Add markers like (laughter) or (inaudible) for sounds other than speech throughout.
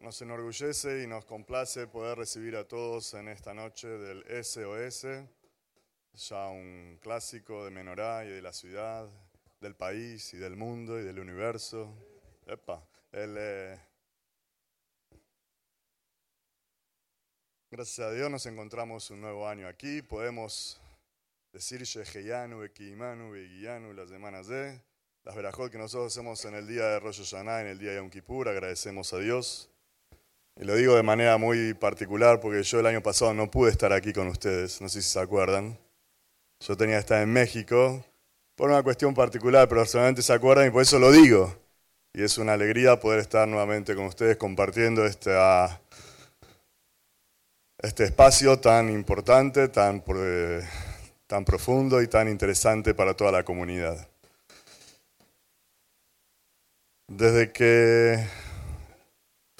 Nos enorgullece y nos complace poder recibir a todos en esta noche del SOS, ya un clásico de Menorá y de la ciudad, del país y del mundo y del universo. Epa, el, eh, Gracias a Dios nos encontramos un nuevo año aquí. Podemos decir Sheheyanu, Bekiimanu, Beguianu las semanas de las verajot que nosotros hacemos en el día de Rosh Hashanah, en el día de Yom Kippur. Agradecemos a Dios. Y lo digo de manera muy particular porque yo el año pasado no pude estar aquí con ustedes, no sé si se acuerdan. Yo tenía que estar en México por una cuestión particular, pero solamente se acuerdan y por eso lo digo. Y es una alegría poder estar nuevamente con ustedes compartiendo este espacio tan importante, tan, tan profundo y tan interesante para toda la comunidad. Desde que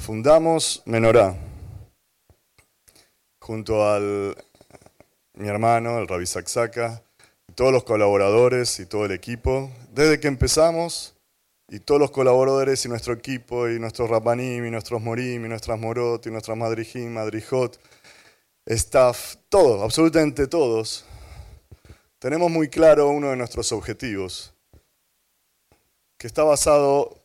Fundamos Menorá junto al mi hermano, el Rabbi Saksaka, todos los colaboradores y todo el equipo. Desde que empezamos, y todos los colaboradores y nuestro equipo, y nuestros Rabanim, y nuestros Morim, y nuestras Morot, y nuestras Madrijim, Madrijot, staff, todo, absolutamente todos, tenemos muy claro uno de nuestros objetivos, que está basado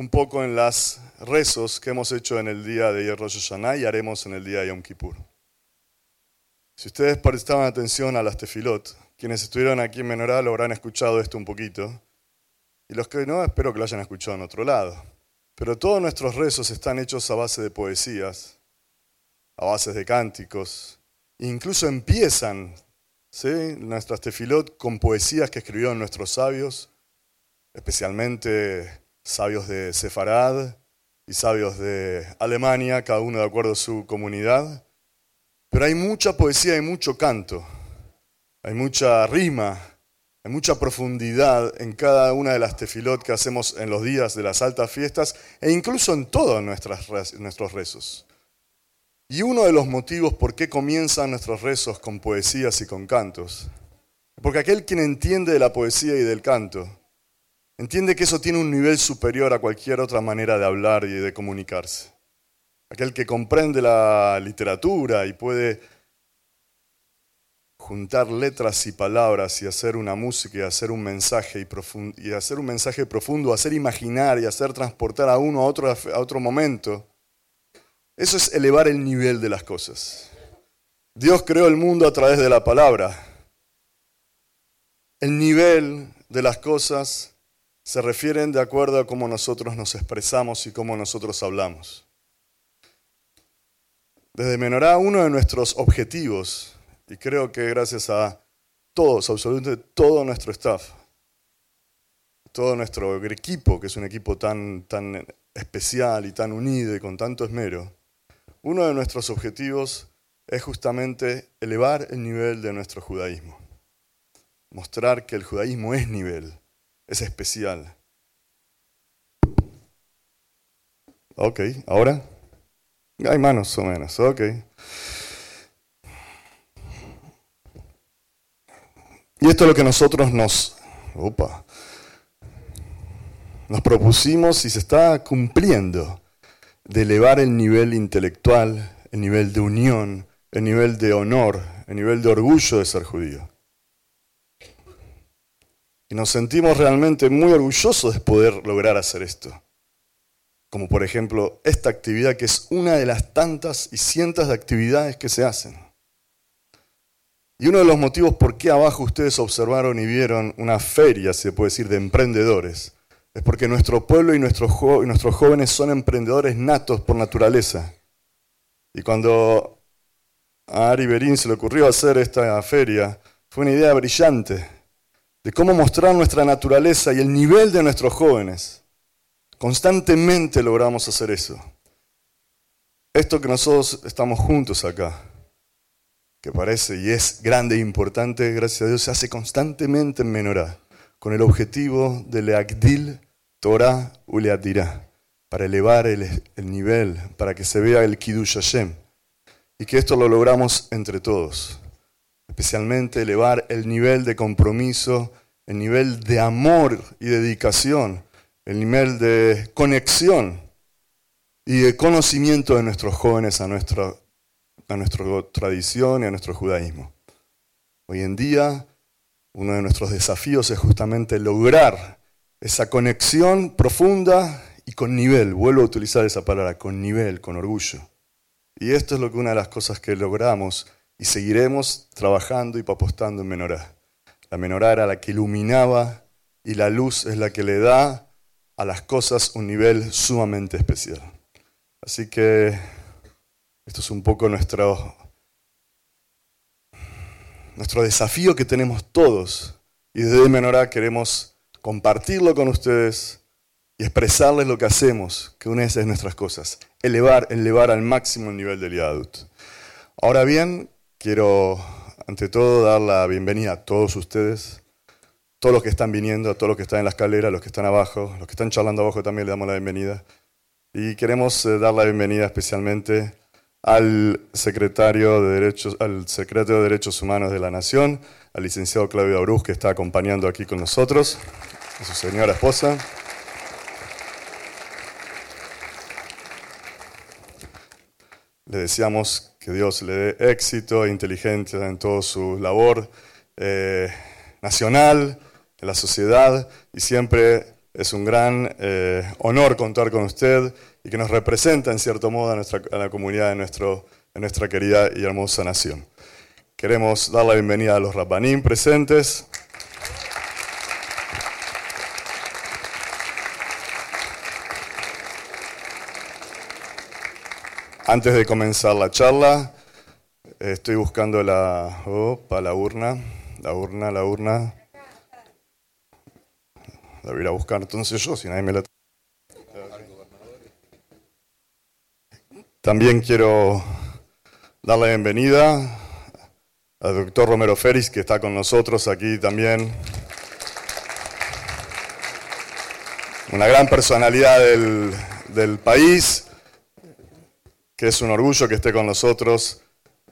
un poco en las rezos que hemos hecho en el día de Rosh Hashanah y haremos en el día de Yom Kippur. Si ustedes prestaban atención a las tefilot, quienes estuvieron aquí en Menorá lo habrán escuchado esto un poquito, y los que no, espero que lo hayan escuchado en otro lado. Pero todos nuestros rezos están hechos a base de poesías, a base de cánticos, e incluso empiezan ¿sí? nuestras tefilot con poesías que escribieron nuestros sabios, especialmente sabios de Sefarad y sabios de Alemania, cada uno de acuerdo a su comunidad. Pero hay mucha poesía y mucho canto, hay mucha rima, hay mucha profundidad en cada una de las tefilot que hacemos en los días de las altas fiestas e incluso en todos nuestros rezos. Y uno de los motivos por qué comienzan nuestros rezos con poesías y con cantos, porque aquel quien entiende de la poesía y del canto, entiende que eso tiene un nivel superior a cualquier otra manera de hablar y de comunicarse. Aquel que comprende la literatura y puede juntar letras y palabras y hacer una música y hacer un mensaje y, y hacer un mensaje profundo, hacer imaginar y hacer transportar a uno a otro, a otro momento. Eso es elevar el nivel de las cosas. Dios creó el mundo a través de la palabra. El nivel de las cosas se refieren de acuerdo a cómo nosotros nos expresamos y cómo nosotros hablamos. Desde Menorá, uno de nuestros objetivos, y creo que gracias a todos, absolutamente todo nuestro staff, todo nuestro equipo, que es un equipo tan, tan especial y tan unido y con tanto esmero, uno de nuestros objetivos es justamente elevar el nivel de nuestro judaísmo, mostrar que el judaísmo es nivel, es especial. Ok, ahora. Hay manos o menos, ok. Y esto es lo que nosotros nos, opa, nos propusimos y se está cumpliendo, de elevar el nivel intelectual, el nivel de unión, el nivel de honor, el nivel de orgullo de ser judío. Y nos sentimos realmente muy orgullosos de poder lograr hacer esto. Como por ejemplo esta actividad que es una de las tantas y cientos de actividades que se hacen. Y uno de los motivos por qué abajo ustedes observaron y vieron una feria, se puede decir, de emprendedores, es porque nuestro pueblo y nuestros, nuestros jóvenes son emprendedores natos por naturaleza. Y cuando a Ari Berín se le ocurrió hacer esta feria, fue una idea brillante de cómo mostrar nuestra naturaleza y el nivel de nuestros jóvenes. Constantemente logramos hacer eso. Esto que nosotros estamos juntos acá, que parece y es grande e importante, gracias a Dios, se hace constantemente en Menorá, con el objetivo de Leagdil Torah Uleadirá, para elevar el, el, nivel, para que se vea el Kiddush Hashem, y que esto lo logramos entre todos especialmente elevar el nivel de compromiso, el nivel de amor y dedicación, el nivel de conexión y de conocimiento de nuestros jóvenes a nuestra, a nuestra tradición y a nuestro judaísmo. Hoy en día, uno de nuestros desafíos es justamente lograr esa conexión profunda y con nivel, vuelvo a utilizar esa palabra, con nivel, con orgullo. Y esto es lo que una de las cosas que logramos y seguiremos trabajando y apostando en Menorá. La Menorá era la que iluminaba y la luz es la que le da a las cosas un nivel sumamente especial. Así que esto es un poco nuestro, nuestro desafío que tenemos todos. Y desde Menorá queremos compartirlo con ustedes y expresarles lo que hacemos, que una de nuestras cosas, elevar, elevar al máximo el nivel del Yadut. Ahora bien, quiero ante todo dar la bienvenida a todos ustedes, todos los que están viniendo, a todos los que están en la escalera, los que están abajo, los que están charlando abajo también le damos la bienvenida. Y queremos eh, dar la bienvenida especialmente al secretario de Derechos, al secretario de Derechos Humanos de la Nación, al licenciado Claudio Abruz, que está acompañando aquí con nosotros, a su señora esposa. Le deseamos que Dios le dé éxito e inteligencia en toda su labor eh, nacional, en la sociedad, y siempre es un gran eh, honor contar con usted y que nos representa en cierto modo a, nuestra, a la comunidad de, nuestro, nuestra querida y hermosa nación. Queremos dar la bienvenida a los Rabbanim presentes. Antes de comenzar la charla, estoy buscando la, opa, la urna, la urna, la urna. La voy a buscar entonces yo, si nadie me la... También quiero dar la bienvenida al doctor Romero Feris, que está con nosotros aquí también. Una gran personalidad del, del país, que es un orgullo que esté con nosotros,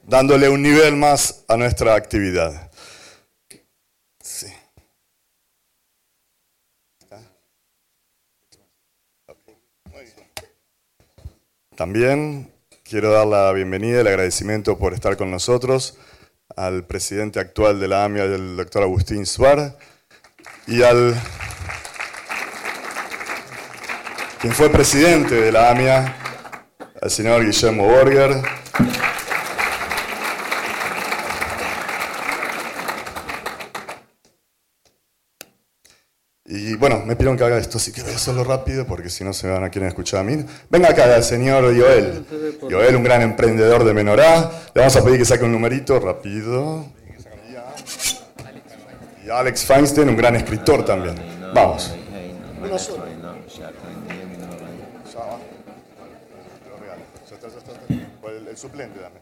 dándole un nivel más a nuestra actividad. También quiero dar la bienvenida y el agradecimiento por estar con nosotros al presidente actual de la AMIA, el doctor Agustín Suar, y al quien fue presidente de la AMIA, al señor Guillermo Borger. Y bueno, me pidieron que haga esto, así que voy a hacerlo rápido porque si no se van a querer escuchar a mí. Venga acá el señor Joel. Joel, un gran emprendedor de Menorá. Le vamos a pedir que saque un numerito rápido. Y Alex Feinstein, un gran escritor también. Vamos. El suplente dame.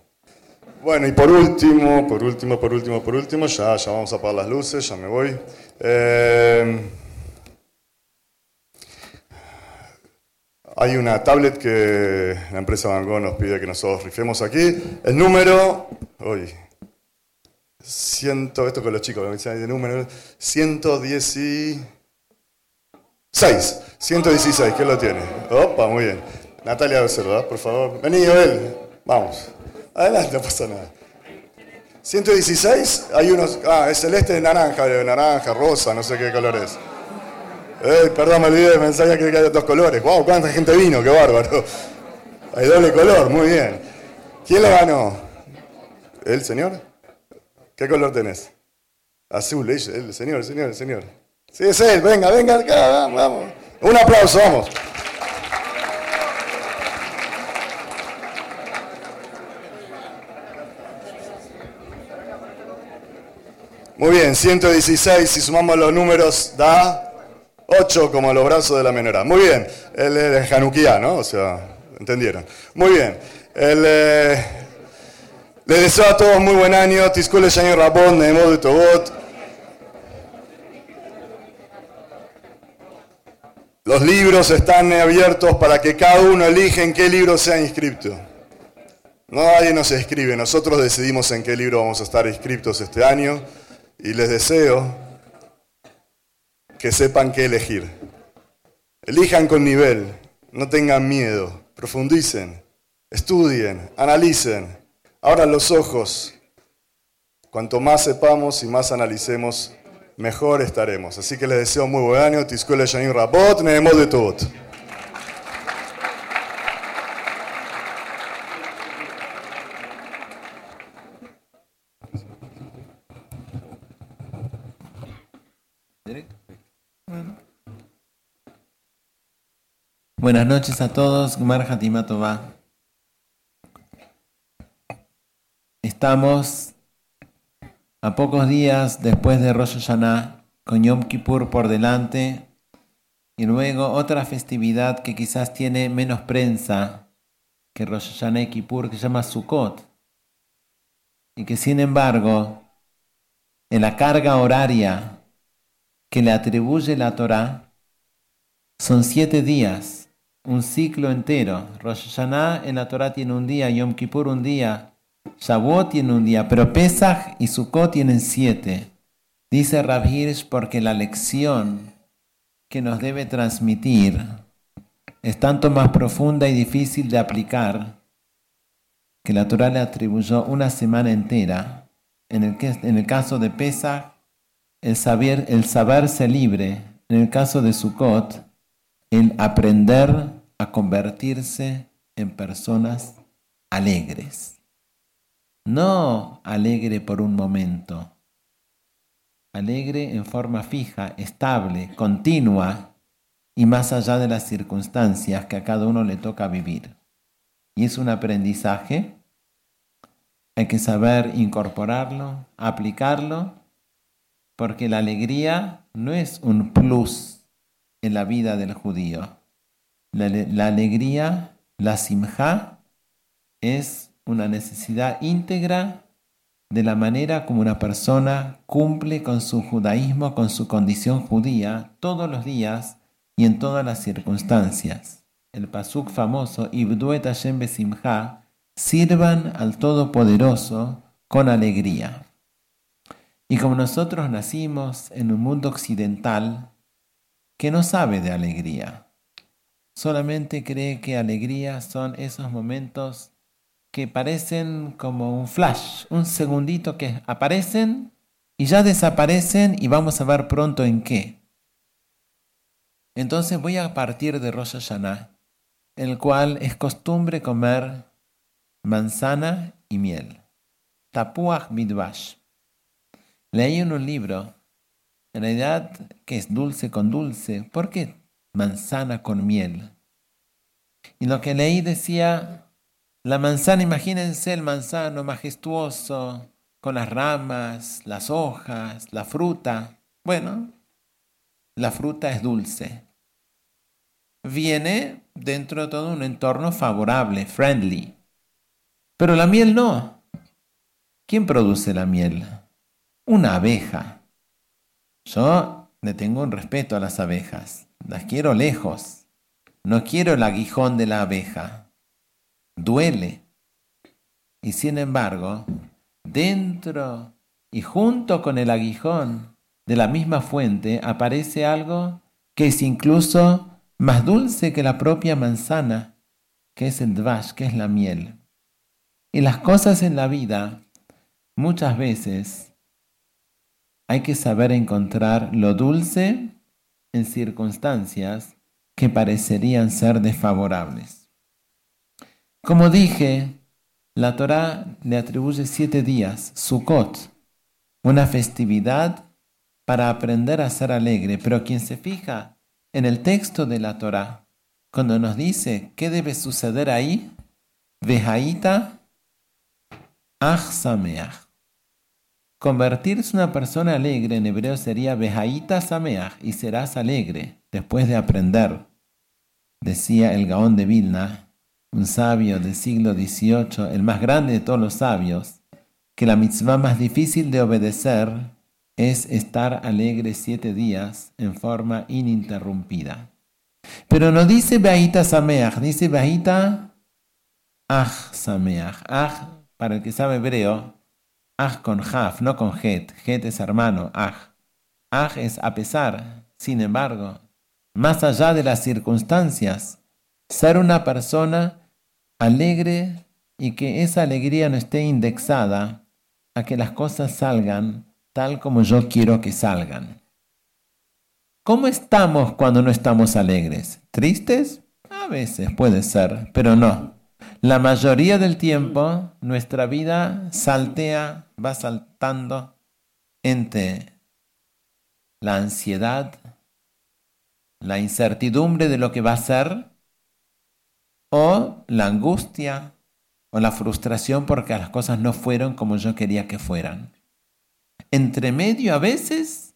Bueno, y por último, por último, por último, por último, ya, ya vamos a apagar las luces, ya me voy. Eh, Hay una tablet que la empresa Van nos pide que nosotros rifemos aquí. El número, hoy, ciento, esto con los chicos, el número, 116. 116, ¿quién lo tiene? Opa, muy bien. Natalia Becerra, por favor. Vení, Joel. Vamos. Adelante, no pasa nada. 116, hay unos. Ah, es celeste, naranja, naranja, rosa, no sé qué color es. Eh, perdón, me olvidé, me ensaya que hay dos colores. ¡Wow! ¿Cuánta gente vino? ¡Qué bárbaro! Hay doble color, muy bien. ¿Quién le ganó? ¿El señor? ¿Qué color tenés? Azul, el señor, el señor, el señor. Sí, es él, venga, venga acá, vamos, vamos. Un aplauso, vamos. Muy bien, 116, si sumamos los números, da Ocho como los brazos de la menora. Muy bien. El, el Hanukkah, ¿no? O sea, ¿entendieron? Muy bien. El, eh, les deseo a todos muy buen año. Tiscule Shani Rabón, Nemo de Tobot. Los libros están abiertos para que cada uno elija en qué libro sea inscrito. No nadie nos escribe, nosotros decidimos en qué libro vamos a estar inscritos este año y les deseo que sepan qué elegir. Elijan con nivel, no tengan miedo. profundicen, estudien, analicen, abran los ojos. Cuanto más sepamos y más analicemos, mejor estaremos. Así que les deseo muy buen año. Tiskuele Yanin Rabot, de todo. Buenas noches a todos, Gmar Hatimatova. Estamos a pocos días después de Rosh Hashanah, con Yom Kippur por delante, y luego otra festividad que quizás tiene menos prensa que Rosh Hashanah y Kippur, que se llama Sukkot, y que sin embargo, en la carga horaria que le atribuye la Torah, son siete días un ciclo entero. Rosh Hashanah en la Torah tiene un día, Yom Kippur un día, Shavuot tiene un día, pero Pesach y Sukkot tienen siete. Dice Rav Hirsch porque la lección que nos debe transmitir es tanto más profunda y difícil de aplicar que la Torah le atribuyó una semana entera. En el, en el caso de Pesach, el, saber, el saberse libre. En el caso de Sukkot, el aprender a convertirse en personas alegres. No alegre por un momento, alegre en forma fija, estable, continua y más allá de las circunstancias que a cada uno le toca vivir. Y es un aprendizaje, hay que saber incorporarlo, aplicarlo, porque la alegría no es un plus en la vida del judío. La, alegría, la simja, es una necesidad íntegra de la manera como una persona cumple con su judaísmo, con su condición judía, todos los días y en todas las circunstancias. El pasuk famoso, Ibduet Hashem Besimha, sirvan al Todopoderoso con alegría. Y como nosotros nacimos en un mundo occidental que no sabe de alegría, solamente cree que alegría son esos momentos que parecen como un flash, un segundito que aparecen y ya desaparecen y vamos a ver pronto en qué. Entonces voy a partir de Rosh Hashanah, el cual es costumbre comer manzana y miel. Tapuach midvash. Leí en un libro, en realidad, que es dulce con dulce. ¿Por qué manzana con miel. Y lo que leí decía, la manzana, imagínense el manzano majestuoso, con las ramas, las hojas, la fruta. Bueno, la fruta es dulce. Viene dentro de todo un entorno favorable, friendly. Pero la miel no. ¿Quién produce la miel? Una abeja. Yo le tengo un respeto a las abejas. Las quiero lejos. No quiero el aguijón de la abeja. Duele. Y sin embargo, dentro y junto con el aguijón de la misma fuente aparece algo que es incluso más dulce que la propia manzana, que es el dvash, que es la miel. Y las cosas en la vida, muchas veces, hay que saber encontrar lo dulce circunstancias que parecerían ser desfavorables. Como dije, la Torá le atribuye siete días, Sukkot, una festividad para aprender a ser alegre, pero quien se fija en el texto de la Torá, cuando nos dice qué debe suceder ahí, Vejaita Ach Convertirse una persona alegre en hebreo sería Behaita Sameach y serás alegre después de aprender. Decía el Gaón de Vilna, un sabio del siglo XVIII, el más grande de todos los sabios, que la mitzvah más difícil de obedecer es estar alegre siete días en forma ininterrumpida. Pero no dice Behaita Sameach, dice Behaita Ach Sameach. Ach, para el que sabe hebreo, Aj con Jaf, no con Het. Het es hermano, Aj. Aj es a pesar, sin embargo, más allá de las circunstancias, Ser una persona alegre y que esa alegría no esté indexada a que las cosas salgan tal como yo quiero que salgan. ¿Cómo estamos cuando no estamos alegres? ¿Tristes? A veces puede ser, pero no. La mayoría del tiempo nuestra vida saltea, va saltando entre la ansiedad, la incertidumbre de lo que va a ser o la angustia o la frustración porque las cosas no fueron como yo quería que fueran. Entre medio a veces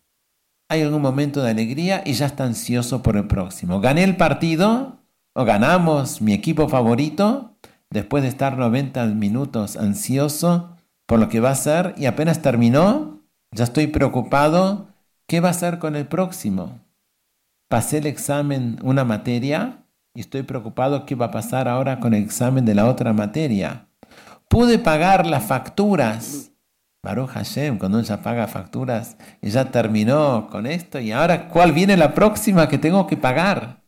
hay algún momento de alegría y ya está ansioso por el próximo. Gané el partido o ganamos mi equipo favorito después de estar 90 minutos ansioso por lo que va a ser y apenas terminó, ya estoy preocupado, ¿qué va a hacer con el próximo? Pasé el examen, una materia, y estoy preocupado qué va a pasar ahora con el examen de la otra materia. Pude pagar las facturas. Baruch Hashem, cuando uno ya paga facturas y ya terminó con esto, y ahora, ¿cuál viene la próxima que tengo que pagar?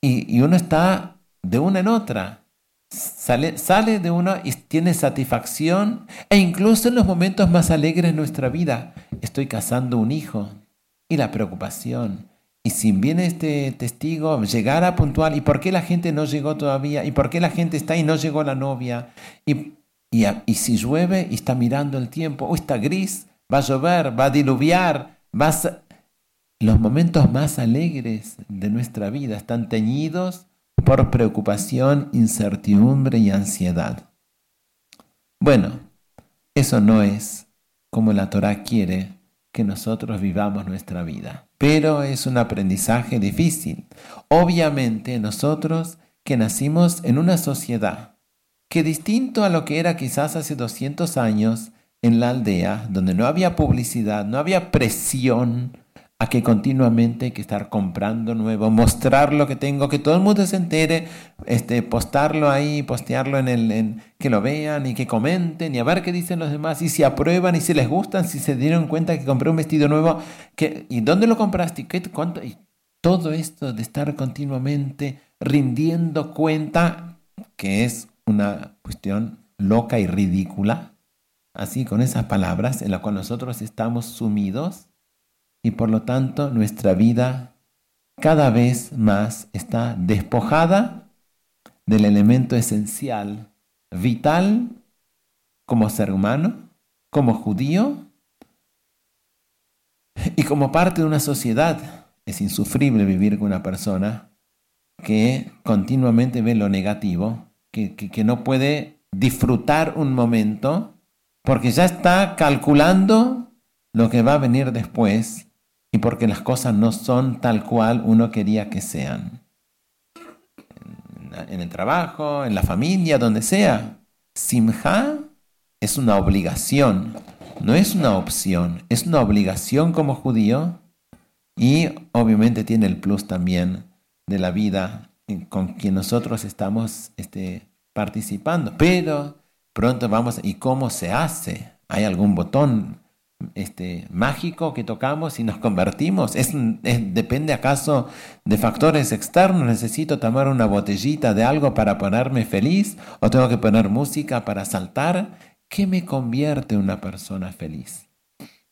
Y, y uno está de una en otra. Sale, sale de uno y tiene satisfacción, e incluso en los momentos más alegres de nuestra vida, estoy casando un hijo, y la preocupación, y si viene este testigo, llegara puntual. ¿Y por qué la gente no llegó todavía? ¿Y por qué la gente está y no llegó la novia? Y, y, si llueve y está mirando el tiempo, o está gris, va a llover, va a diluviar, va Los momentos más alegres de nuestra vida están teñidos por preocupación, incertidumbre y ansiedad. Bueno, eso no es como la Torah quiere que nosotros vivamos nuestra vida. Pero es un aprendizaje difícil. Obviamente nosotros que nacimos en una sociedad que distinto a lo que era quizás hace 200 años en la aldea, donde no había publicidad, no había presión, a que continuamente hay que estar comprando nuevo, mostrar lo que tengo, que todo el mundo se entere, este, postarlo ahí, postearlo en el, en, que lo vean y que comenten y a ver qué dicen los demás y si aprueban y si les gustan, si se dieron cuenta que compré un vestido nuevo, que, y dónde lo compraste, ¿Qué, cuánto, y todo esto de estar continuamente rindiendo cuenta, que es una cuestión loca y ridícula, así con esas palabras en las cuales nosotros estamos sumidos y por lo tanto nuestra vida cada vez más está despojada del elemento esencial, vital, como ser humano, como judío y como parte de una sociedad. Es insufrible vivir con una persona que continuamente ve lo negativo, que, que no puede disfrutar un momento porque ya está calculando lo que va a venir después y porque las cosas no son tal cual uno quería que sean. En el trabajo, en la familia, donde sea. Simha es una obligación, no es una opción, es una obligación como judío y obviamente tiene el plus también de la vida con quien nosotros estamos este, participando. Pero pronto vamos, ¿y cómo se hace? ¿Hay algún botón? Este, mágico que tocamos y nos convertimos? ¿Es, ¿Depende acaso de factores externos? ¿Necesito tomar una botellita de algo para ponerme feliz? ¿O tengo que poner música para saltar? ¿Qué me convierte en una persona feliz?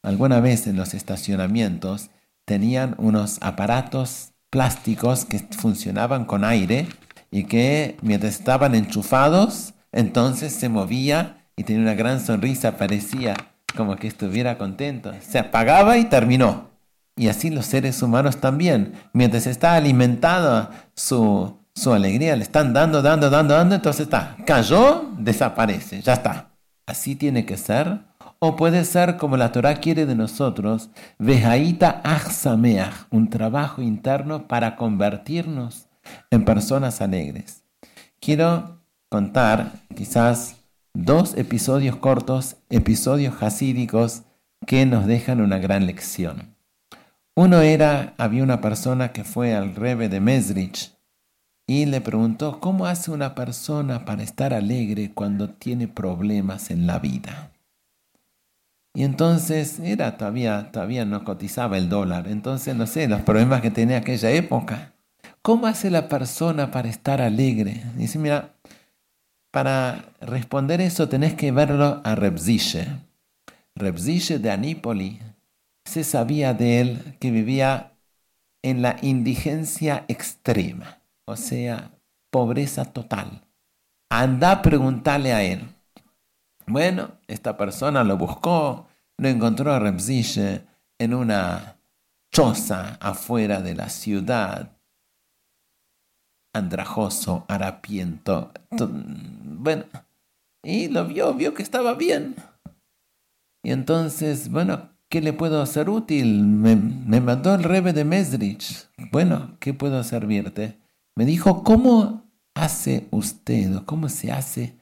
Alguna vez en los estacionamientos tenían unos aparatos plásticos que funcionaban con aire y que mientras estaban enchufados, entonces se movía y tenía una gran sonrisa, parecía como que estuviera contento. Se apagaba y terminó. Y así los seres humanos también. Mientras está alimentada su, su alegría, le están dando, dando, dando, dando, entonces está. Cayó, desaparece, ya está. Así tiene que ser. O puede ser como la Torah quiere de nosotros, vejaita achsameach, un trabajo interno para convertirnos en personas alegres. Quiero contar quizás dos episodios cortos, episodios hasídicos que nos dejan una gran lección. Uno era, había una persona que fue al Rebe de Mesrich y le preguntó, ¿cómo hace una persona para estar alegre cuando tiene problemas en la vida? Y entonces era todavía, todavía no cotizaba el dólar, entonces no sé, los problemas que tenía aquella época. ¿cómo hace la persona para estar alegre? Dice, mira, para responder eso tenés que verlo a Rebzishe. Rebzishe de Anípoli se sabía de él que vivía en la indigencia extrema, o sea, pobreza total. Anda a preguntarle a él. Bueno, esta persona lo buscó, lo encontró a Rebzishe en una choza afuera de la ciudad, andrajoso, harapiento. Bueno, y lo vio, vio que estaba bien. Y entonces, bueno, ¿qué le puedo hacer útil? Me, mandó el rebe de Mesrich. Bueno, ¿qué puedo servirte? Me dijo, ¿cómo hace usted o cómo se hace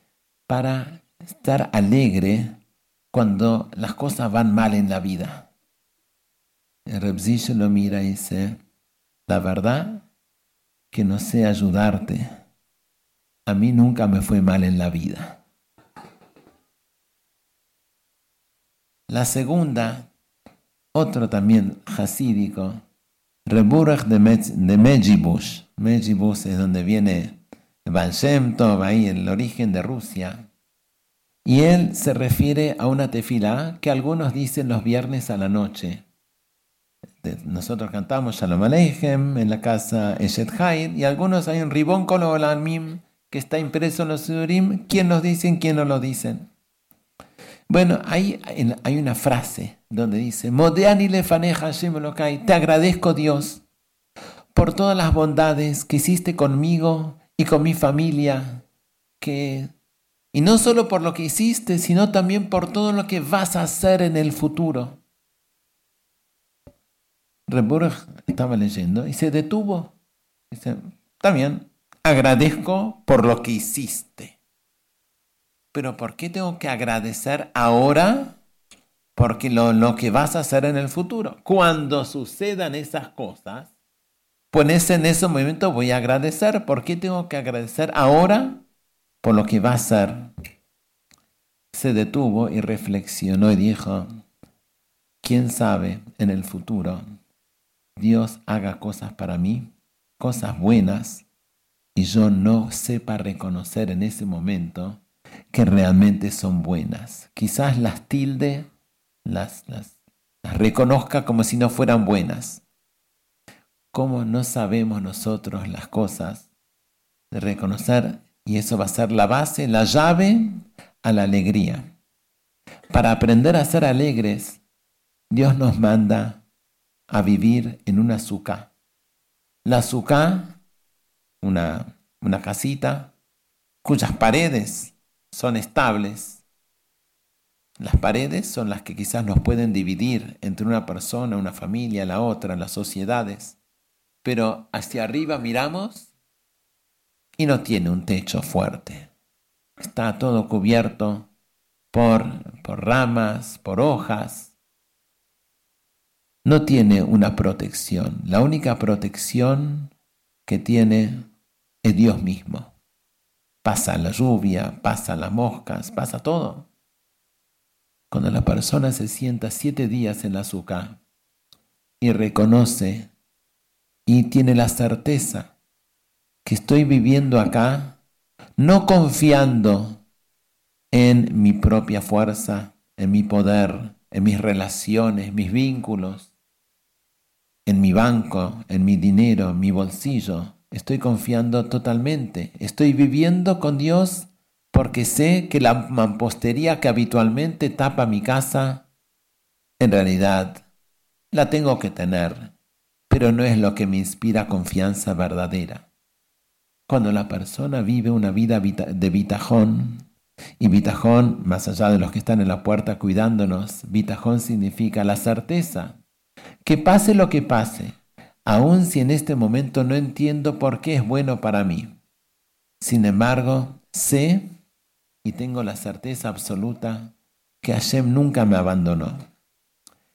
para estar alegre cuando las cosas van mal en la vida? El Rebzich lo mira y dice, la verdad que no sé ayudarte. A mí nunca me fue mal en la vida. La segunda, otro también hasídico, Reburach de, Mejibush. Mejibush es donde viene Baal Shem ahí el origen de Rusia. Y él se refiere a una tefila que algunos dicen los viernes a la noche nosotros cantamos Shalom Aleichem en la casa Eshet Haid y algunos hay un ribón Kololamim que está impreso en los Surim. ¿Quién nos dicen, quién no lo dicen? Bueno, hay, hay una frase donde dice, Modeani lefaneja te agradezco Dios por todas las bondades que hiciste conmigo y con mi familia, que, y no solo por lo que hiciste, sino también por todo lo que vas a hacer en el futuro. Reburg estaba leyendo y se detuvo. Dice, está bien, agradezco por lo que hiciste. Pero ¿por qué tengo que agradecer ahora? Porque lo, lo que vas a hacer en el futuro. Cuando sucedan esas cosas, pues en ese momento voy a agradecer. ¿Por qué tengo que agradecer ahora por lo que va a ser? Se detuvo y reflexionó y dijo, ¿quién sabe en el futuro Dios haga cosas para mí, cosas buenas, y yo no sepa reconocer en ese momento que realmente son buenas. Quizás las tilde, las, las, reconozca como si no fueran buenas. ¿Cómo no sabemos nosotros las cosas de reconocer? Y eso va a ser la base, la llave a la alegría. Para aprender a ser alegres, Dios nos manda a vivir en una azúcar. La azúcar, una, una casita cuyas paredes son estables. Las paredes son las que quizás nos pueden dividir entre una persona, una familia, la otra, las sociedades. Pero hacia arriba miramos y no tiene un techo fuerte. Está todo cubierto por, por ramas, por hojas, no tiene una protección. La única protección que tiene es Dios mismo. Pasa la lluvia, pasa las moscas, pasa todo. Cuando la persona se sienta siete días en la azúcar y reconoce y tiene la certeza que estoy viviendo acá, no confiando en mi propia fuerza, en mi poder, en mis relaciones, mis vínculos, en mi banco, en mi dinero, en mi bolsillo. Estoy confiando totalmente. Estoy viviendo con Dios porque sé que la mampostería que habitualmente tapa mi casa, en realidad la tengo que tener, pero no es lo que me inspira confianza verdadera. Cuando la persona vive una vida de bitajón, y bitajón, más allá de los que están en la puerta cuidándonos, bitajón significa la certeza que pase lo que pase, aun si en este momento no entiendo por qué es bueno para mí. Sin embargo, sé y tengo la certeza absoluta que Hashem nunca me abandonó.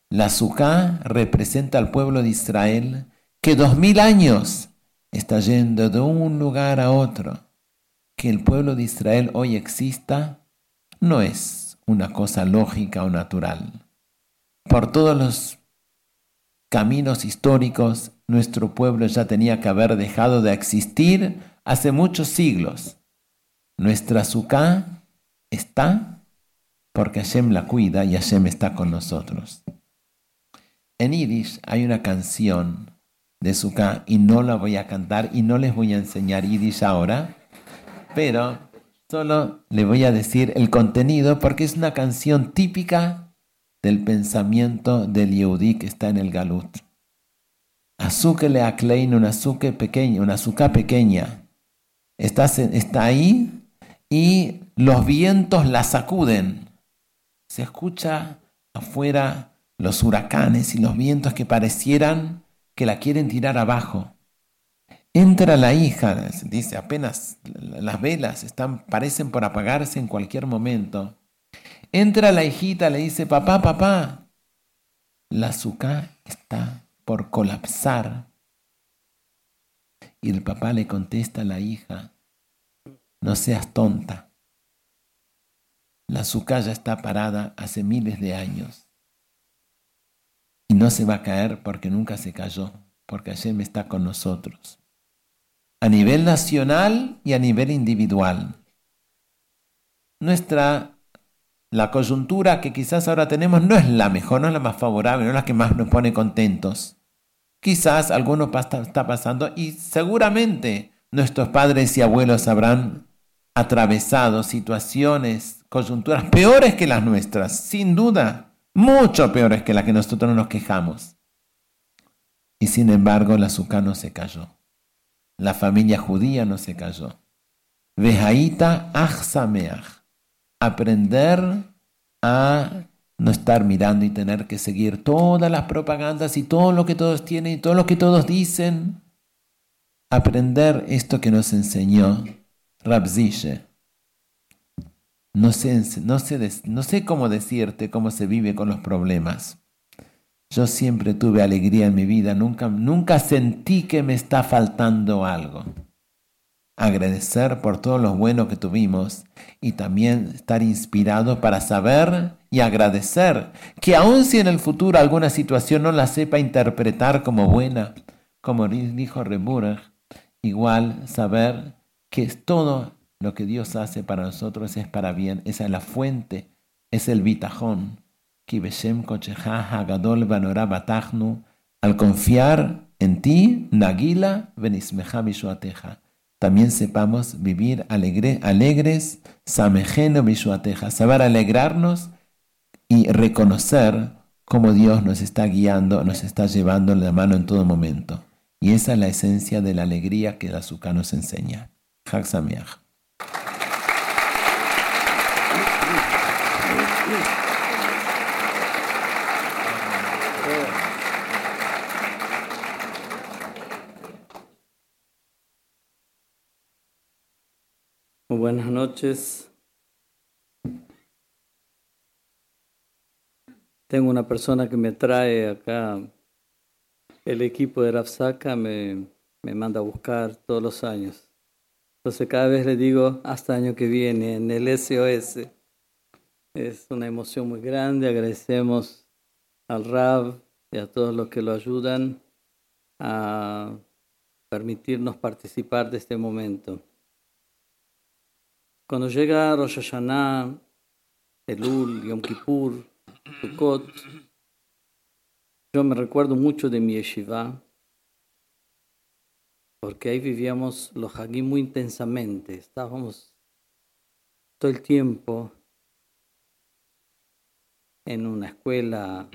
La Sukkah representa al pueblo de Israel que dos mil años está yendo de un lugar a otro. Que el pueblo de Israel hoy exista no es una cosa lógica o natural. Por todos los caminos históricos nuestro pueblo ya tenía que haber dejado de existir hace muchos siglos. Nuestra Sukkah está porque Hashem la cuida y Hashem está con nosotros. En Yiddish hay una canción de Sukkah y no la voy a cantar y no les voy a enseñar Yiddish ahora, pero solo le voy a decir el contenido porque es una canción típica del pensamiento del Yehudi que está en el Galut. Azúcar le aclein una azúcar pequeña, una azúcar pequeña. Está, está ahí y los vientos la sacuden. Se escucha afuera los huracanes y los vientos que parecieran que la quieren tirar abajo. Entra la hija, dice, apenas las velas están, parecen por apagarse en cualquier momento. Entra la hijita, le dice, papá, papá, la azúcar está por colapsar. Y el papá le contesta a la hija, no seas tonta. La azúcar ya está parada hace miles de años y no se va a caer porque nunca se cayó, porque Hashem está con nosotros. A nivel nacional y a nivel individual. Nuestra, la coyuntura que quizás ahora tenemos no es la mejor, no es la más favorable, no es la que más nos pone contentos. Quizás alguno está pasando y seguramente nuestros padres y abuelos habrán atravesado situaciones, coyunturas peores que las nuestras, sin duda mucho peores que la que nosotros nos quejamos. Y sin embargo, la azúcar no se cayó. La familia judía no se cayó. Vejaita achsameach. Aprender a no estar mirando y tener que seguir todas las propagandas y todo lo que todos tienen y todo lo que todos dicen. Aprender esto que nos enseñó Rabzishe. No sé, no, no sé cómo decirte cómo se vive con los problemas. Yo siempre tuve alegría en mi vida, nunca, nunca sentí que me está faltando algo. Agradecer por todo lo bueno que tuvimos y también estar inspirado para saber y agradecer que aun si en el futuro alguna situación no la sepa interpretar como buena, como dijo Reburg, igual saber que todo lo que Dios hace para nosotros es para bien. Esa es la fuente, es el bitajón. Al confiar en ti, Nagila benismeja bishuateja. También sepamos vivir alegre, alegres, samejeno bishuateja. Saber alegrarnos y reconocer cómo Dios nos está guiando, nos está llevando la mano en todo momento. Y esa es la esencia de la alegría que la azúcar nos enseña. Hag Muy buenas noches. Tengo una persona que me trae acá, el equipo de Rafsaka me, me manda a buscar todos los años. Entonces cada vez le digo hasta año que viene en el SOS. Es una emoción muy grande. Agradecemos al Rab y a todos los que lo ayudan a permitirnos participar de este momento. Cuando llega Rosh Hashanah, Elul, Yom Kippur, Sukkot, yo me recuerdo mucho de mi yeshiva, porque ahí vivíamos los hagim muy intensamente. Estábamos todo el tiempo en una escuela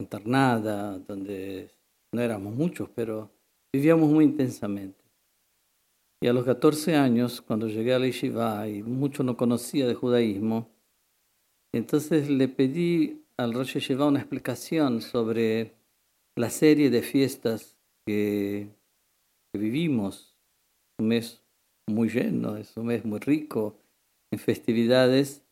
internada, donde no éramos muchos, pero vivíamos muy intensamente. Y a los 14 años, cuando llegué a la yeshiva y mucho no conocía de judaísmo, entonces le pedí al Rosh Yeshiva una explicación sobre la serie de fiestas que, vivimos. Un mes muy lleno, es un mes muy rico en festividades.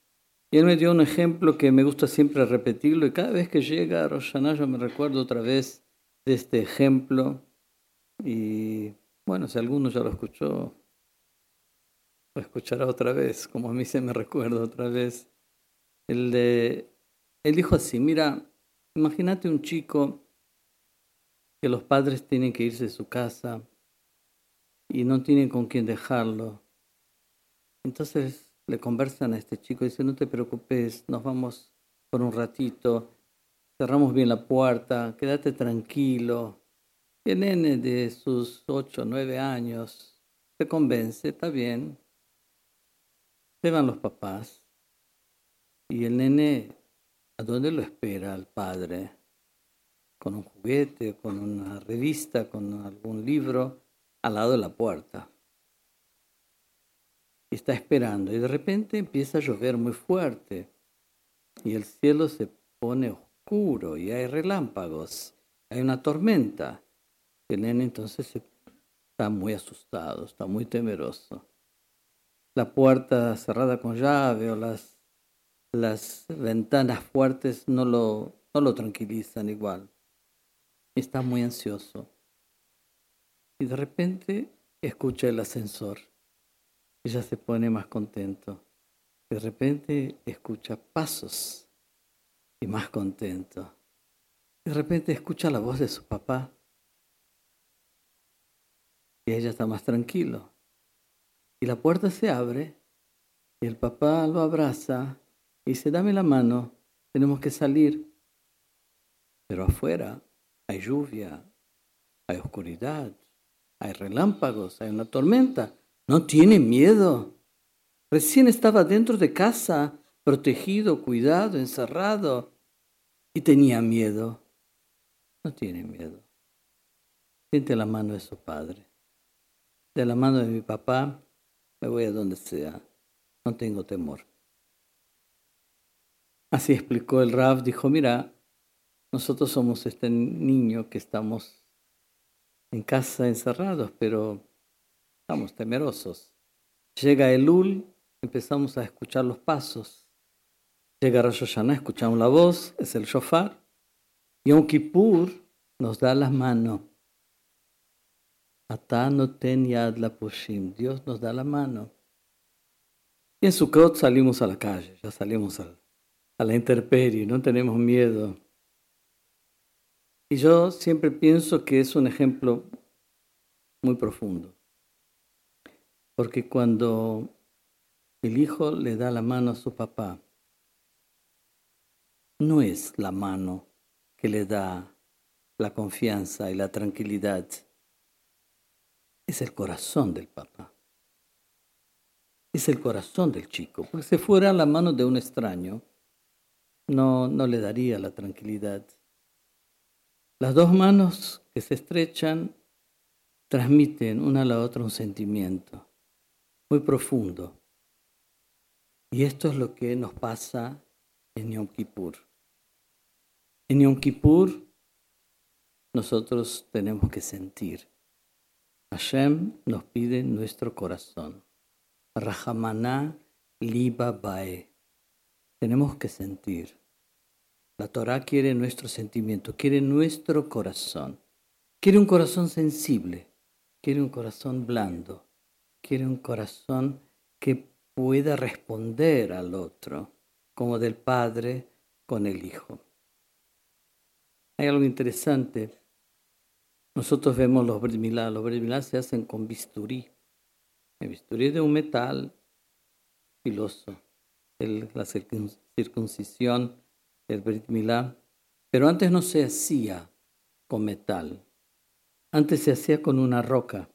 Y él me dio un ejemplo que me gusta siempre repetirlo y cada vez que llega a Rosh yo me recuerdo otra vez de este ejemplo y bueno, si alguno ya lo escuchó, lo escuchará otra vez, como a mí se me recuerda otra vez. El de, él dijo así, mira, imagínate un chico que los padres tienen que irse de su casa y no tienen con quién dejarlo. Entonces le conversan a este chico dice, no te preocupes, nos vamos por un ratito, cerramos bien la puerta, quédate tranquilo. El nene de sus ocho o nueve años se convence, está bien. Se van los papás y el nene, ¿a dónde lo espera el padre? Con un juguete, con una revista, con algún libro, al lado de la puerta. Está esperando y de repente empieza a llover muy fuerte y el cielo se pone oscuro y hay relámpagos, hay una tormenta. El entonces está muy asustado, está muy temeroso. La puerta cerrada con llave o las, las ventanas fuertes no lo, no lo tranquilizan igual. Está muy ansioso. Y de repente escucha el ascensor ya se pone más contento. De repente escucha pasos y más contento. De repente escucha la voz de su papá y ella está más tranquilo. Y la puerta se abre y el papá lo abraza y dice, dame la mano, tenemos que salir. Pero afuera hay lluvia, hay oscuridad, hay relámpagos, hay una tormenta. ¿No tiene miedo? Recién estaba dentro de casa, protegido, cuidado, encerrado, y tenía miedo. No tiene miedo. Siente la mano de su padre. De la mano de mi papá me voy a donde sea. No tengo temor. Así explicó el Rav. Dijo, mira, nosotros somos este niño que estamos en casa encerrados, pero estamos temerosos. Llega el Ul, empezamos a escuchar los pasos. Llega Rosh escuchamos la voz, es el shofar. Yom Kippur nos da las manos. La pushim. Dios nos da la mano. Y en Sukkot salimos a la calle, ya salimos a la intemperie, no tenemos miedo. Y yo siempre pienso que es un ejemplo muy profundo. Porque cuando el hijo le da la mano a su papá, no es la mano que le da la confianza y la tranquilidad, es el corazón del papá. Es el corazón del chico, porque si fuera la mano de un extraño, no, no le daría la tranquilidad. Las dos manos que se estrechan transmiten una a la otra un sentimiento muy profundo. Y esto es lo que nos pasa en Yom Kippur. En Yom Kippur nosotros tenemos que sentir. Hashem nos pide nuestro corazón. Rahamaná liba bae. Tenemos que sentir. La Torah quiere nuestro sentimiento, quiere nuestro corazón. Quiere un corazón sensible, quiere un corazón blando, quiere un corazón que pueda responder al otro, como del Padre con el Hijo. Hay algo interesante. Nosotros vemos los Brit Los Brit se hacen con bisturí. El bisturí de un metal filoso. la circuncisión del Brit Pero antes no se hacía con metal. Antes se hacía con una roca.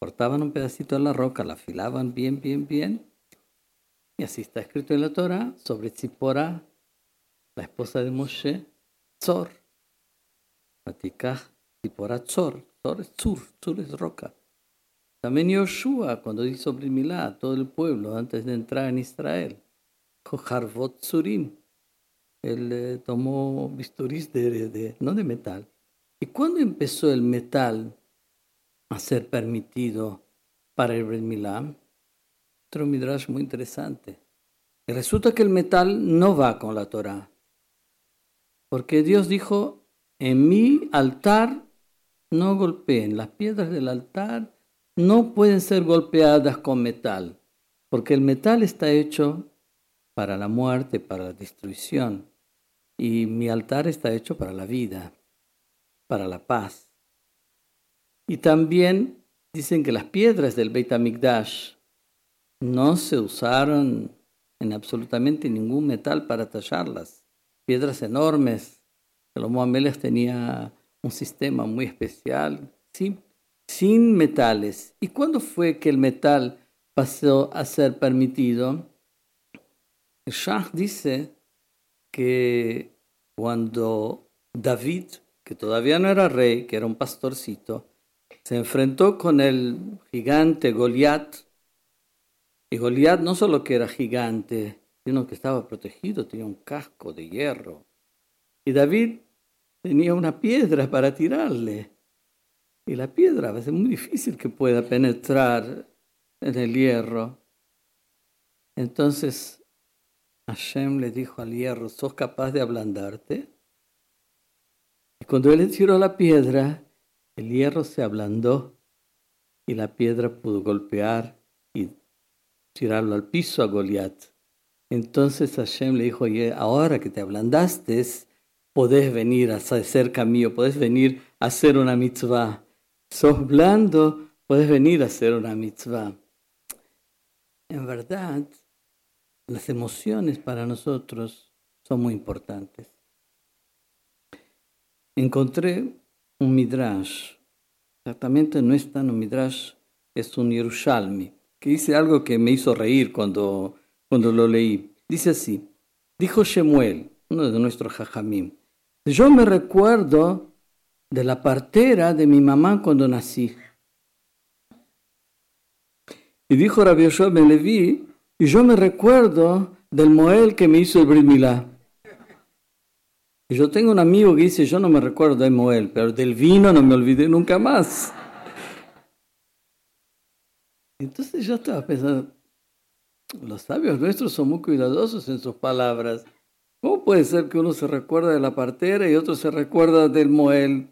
Cortaban un pedacito de la roca, la afilaban bien, bien, bien. Y así está escrito en la Torah sobre Tzipora, la esposa de Moshe, Tzor. Vatikah, Tzipora Tzor. Tzor es Tzur, Tzur es roca. También Yoshua, cuando hizo Brimilá a todo el pueblo antes de entrar en Israel, Harvot Tzurim. Él eh, tomó bisturís de, de, no de metal. ¿Y cuándo empezó el metal a ser permitido para el Milá? Otro midrash muy interesante. Resulta que el metal no va con la Torah. Porque Dios dijo, en mi altar no golpeen. Las piedras del altar no pueden ser golpeadas con metal. Porque el metal está hecho para la muerte, para la destrucción. Y mi altar está hecho para la vida, para la paz. Y también dicen que las piedras del Beit HaMikdash no se usaron en absolutamente ningún metal para tallarlas. Piedras enormes. Salomón Amelech tenía un sistema muy especial, sin metales. ¿Y cuándo fue que el metal pasó a ser permitido? El Shah dice que cuando David, que todavía no era rey, que era un pastorcito, se enfrentó con el gigante Goliat, y Goliat no solo que era gigante, sino que estaba protegido, tenía un casco de hierro. Y David tenía una piedra para tirarle. Y la piedra va a ser muy difícil que pueda penetrar en el hierro. Entonces Hashem le dijo al hierro, ¿sos capaz de ablandarte? Y cuando él le tiró la piedra, el hierro se ablandó y la piedra pudo golpear y tirarlo al piso a Goliat. Entonces Hashem le dijo, ahora que te ablandaste, podés venir a cerca mío, podés venir a hacer una mitzvah. Sos blando, podés venir a hacer una mitzvah. En verdad, las emociones para nosotros son muy importantes. Encontré un midrash, exactamente no es tan un midrash, es un Yerushalmi, que dice algo que me hizo reír cuando, cuando lo leí. Dice así, dijo Shemuel, uno de nuestros jajamim, yo me recuerdo de la partera de mi mamá cuando nací. Y dijo Rabbi Yoshua Ben Levi, y yo me recuerdo del Moel que me hizo el Brimilá. Y yo tengo un amigo que dice, yo no me recuerdo de Moel, pero del vino no me olvidé nunca más. Entonces yo estaba pensando, los sabios nuestros son muy cuidadosos en sus palabras. ¿Cómo puede ser que uno se recuerda de la partera y otro se recuerda del Moel?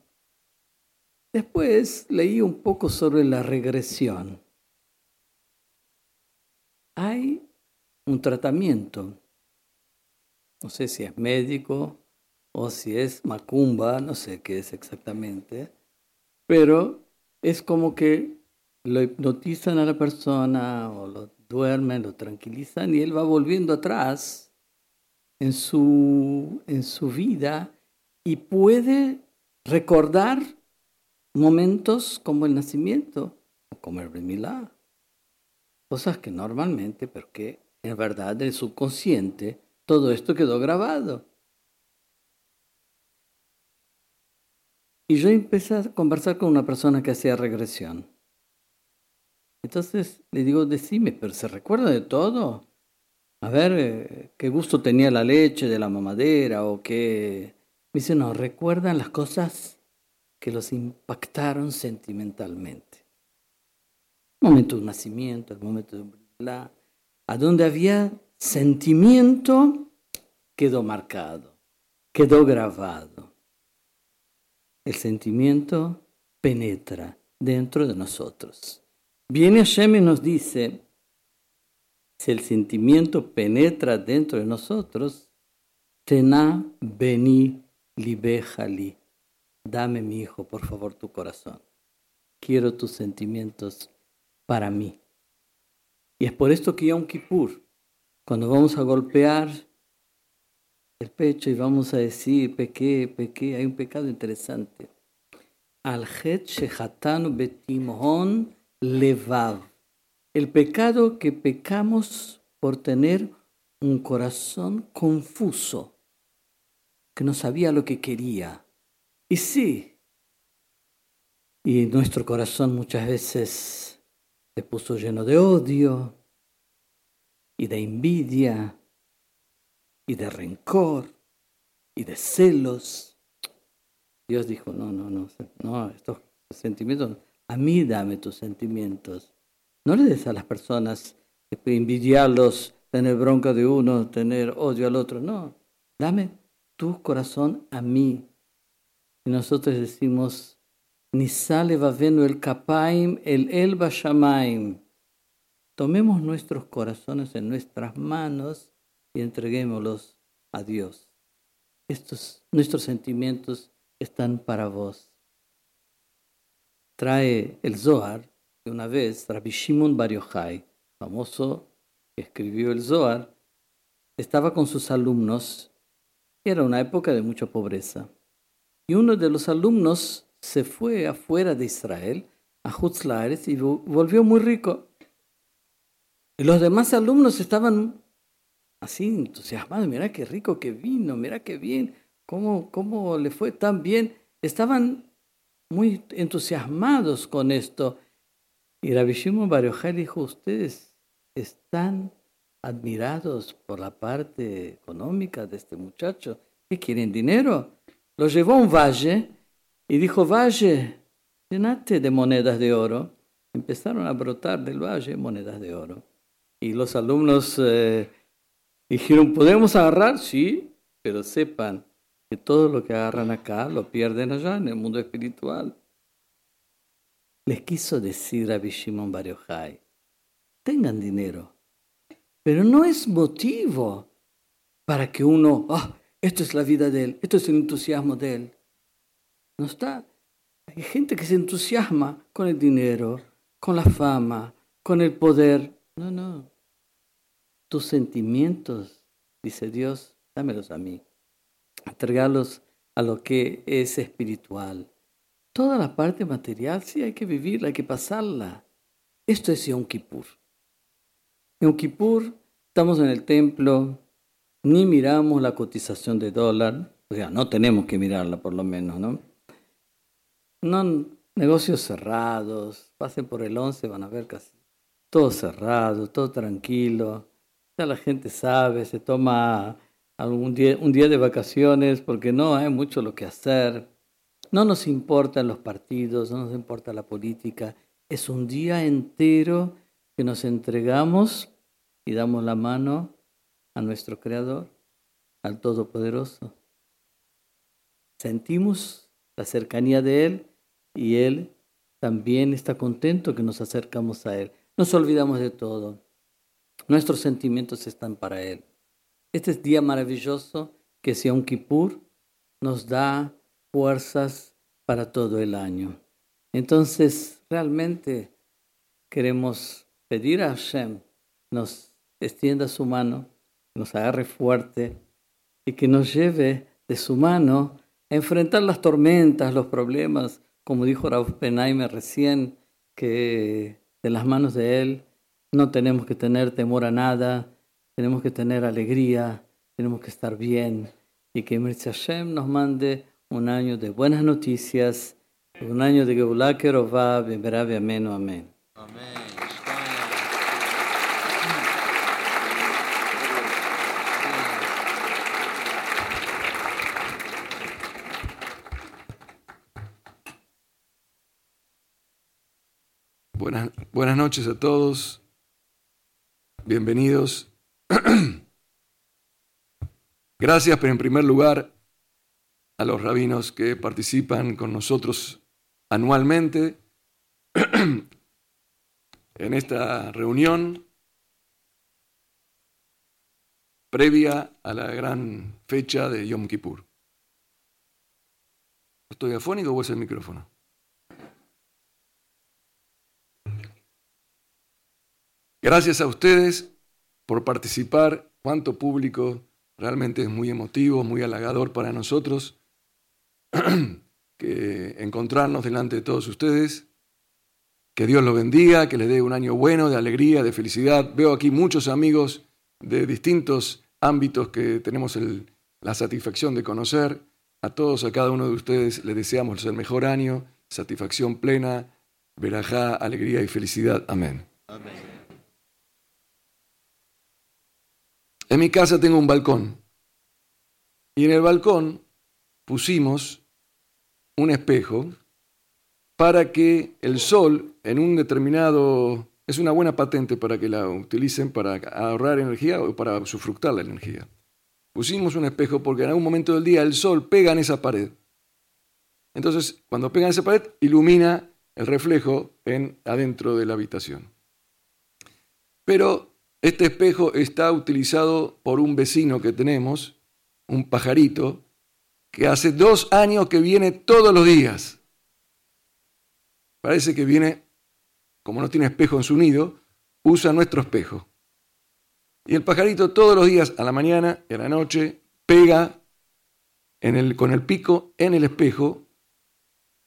Después leí un poco sobre la regresión. Hay un tratamiento, no sé si es médico o si es macumba, no sé qué es exactamente, pero es como que lo hipnotizan a la persona o lo duermen, lo tranquilizan y él va volviendo atrás en su, en su vida y puede recordar momentos como el nacimiento o como el Milá. Cosas que normalmente, pero que en verdad en el subconsciente todo esto quedó grabado. Y yo empecé a conversar con una persona que hacía regresión. Entonces le digo, decime, ¿pero se recuerda de todo? A ver, eh, ¿qué gusto tenía la leche de la mamadera? O qué... Me dice, no, recuerdan las cosas que los impactaron sentimentalmente. El momento de nacimiento, el momento de la, a donde había sentimiento, quedó marcado, quedó grabado. El sentimiento penetra dentro de nosotros. Viene Hashem y nos dice, si el sentimiento penetra dentro de nosotros, Tena beni libejali dame mi hijo, por favor, tu corazón. Quiero tus sentimientos para mí. Y es por esto que Yom Kippur, cuando vamos a golpear el pecho y vamos a decir, pequé, pequé, hay un pecado interesante. Al betimon levav. El pecado que pecamos por tener un corazón confuso, que no sabía lo que quería y sí, y nuestro corazón muchas veces se puso lleno de odio y de envidia y de rencor y de celos. Dios dijo, no, no, no, no, estos sentimientos, a mí dame tus sentimientos. No le des a las personas envidiarlos, tener bronca de uno, tener odio al otro, no. Dame tu corazón a mí. Y nosotros decimos, Nisale vavenu el kapaim, el el shamaim. Tomemos nuestros corazones en nuestras manos y entreguémoslos a Dios. estos, nuestros sentimientos están para vos. Trae el Zohar, una vez, Rabbi Shimon Bar Yochai, famoso que escribió el Zohar, estaba con sus alumnos. Era una época de mucha pobreza. Y uno de los alumnos se fue afuera de Israel, a Hutzlares, y volvió muy rico. Y los demás alumnos estaban así entusiasmados. Mira qué rico que vino, mira qué bien, cómo, cómo le fue tan bien. Estaban muy entusiasmados con esto. Y Rabbi Shimon dijo, ustedes están admirados por la parte económica de este muchacho. ¿Qué quieren? ¿Dinero? Lo llevó a un valle y dijo, valle, llenate de monedas de oro. Empezaron a brotar del valle monedas de oro. Y los alumnos eh, dijeron, ¿podemos agarrar? Sí, pero sepan que todo lo que agarran acá lo pierden allá en el mundo espiritual. Les quiso decir a Bishimon Bar tengan dinero, pero no es motivo para que uno, ah, esto es la vida de él, esto es el entusiasmo de él. No está. Hay gente que se entusiasma con el dinero, con la fama, con el poder. No, no. Tus sentimientos, dice Dios, dámelos a mí. Entregarlos a lo que es espiritual. Toda la parte material sí hay que vivirla, hay que pasarla. Esto es Yom Kippur. Yom Kippur, estamos en el templo, ni miramos la cotización de dólar, o sea, no tenemos que mirarla por lo menos, ¿no? No, negocios cerrados, pasen por el 11, van a ver casi todo cerrado, todo tranquilo. Ya la gente sabe, se toma algún día, un día de vacaciones porque no hay mucho lo que hacer. No nos importan los partidos, no nos importa la política. Es un día entero que nos entregamos y damos la mano a nuestro Creador, al Todopoderoso. Sentimos la cercanía de Él y Él también está contento que nos acercamos a Él. Nos olvidamos de todo. Nuestros sentimientos están para Él. Este es día maravilloso que un Kippur nos da fuerzas para todo el año. Entonces, realmente queremos pedir a Hashem nos extienda su mano, nos agarre fuerte y que nos lleve de su mano a enfrentar las tormentas, los problemas, como dijo Raúl Penaime recién, que de las manos de Él no tenemos que tener temor a nada, tenemos que tener alegría, tenemos que estar bien y que Mirza Hashem nos mande un año de buenas noticias, un año de Geulah Kerová, Amén, amén. Amén. Buenas, noches a todos. Bienvenidos. (clears throat) Gracias, pero en primer lugar, a los rabinos que participan con nosotros anualmente (clears throat) en esta reunión previa a la gran fecha de Yom Kippur. ¿Estoy afónico o es el micrófono? Gracias a ustedes por participar. Cuánto público, realmente es muy emotivo, muy halagador para nosotros (clears throat) que encontrarnos delante de todos ustedes. Que Dios los bendiga, que les dé un año bueno, de alegría, de felicidad. Veo aquí muchos amigos de distintos ámbitos que tenemos la satisfacción de conocer. A todos, a cada uno de ustedes les deseamos el mejor año, satisfacción plena, verajá, alegría y felicidad. Amén. Amén. En mi casa tengo un balcón y en el balcón pusimos un espejo para que el sol en un determinado... Es una buena patente para que la utilicen para ahorrar energía o para sufructar la energía. Pusimos un espejo porque en algún momento del día el sol pega en esa pared. Entonces, cuando pega en esa pared, ilumina el reflejo en, adentro de la habitación. Pero este espejo está utilizado por un vecino que tenemos, un pajarito, que hace dos años que viene todos los días. Parece que viene, como no tiene espejo en su nido, usa nuestro espejo. Y el pajarito todos los días, a la mañana y a la noche, pega en el, con el pico en el espejo.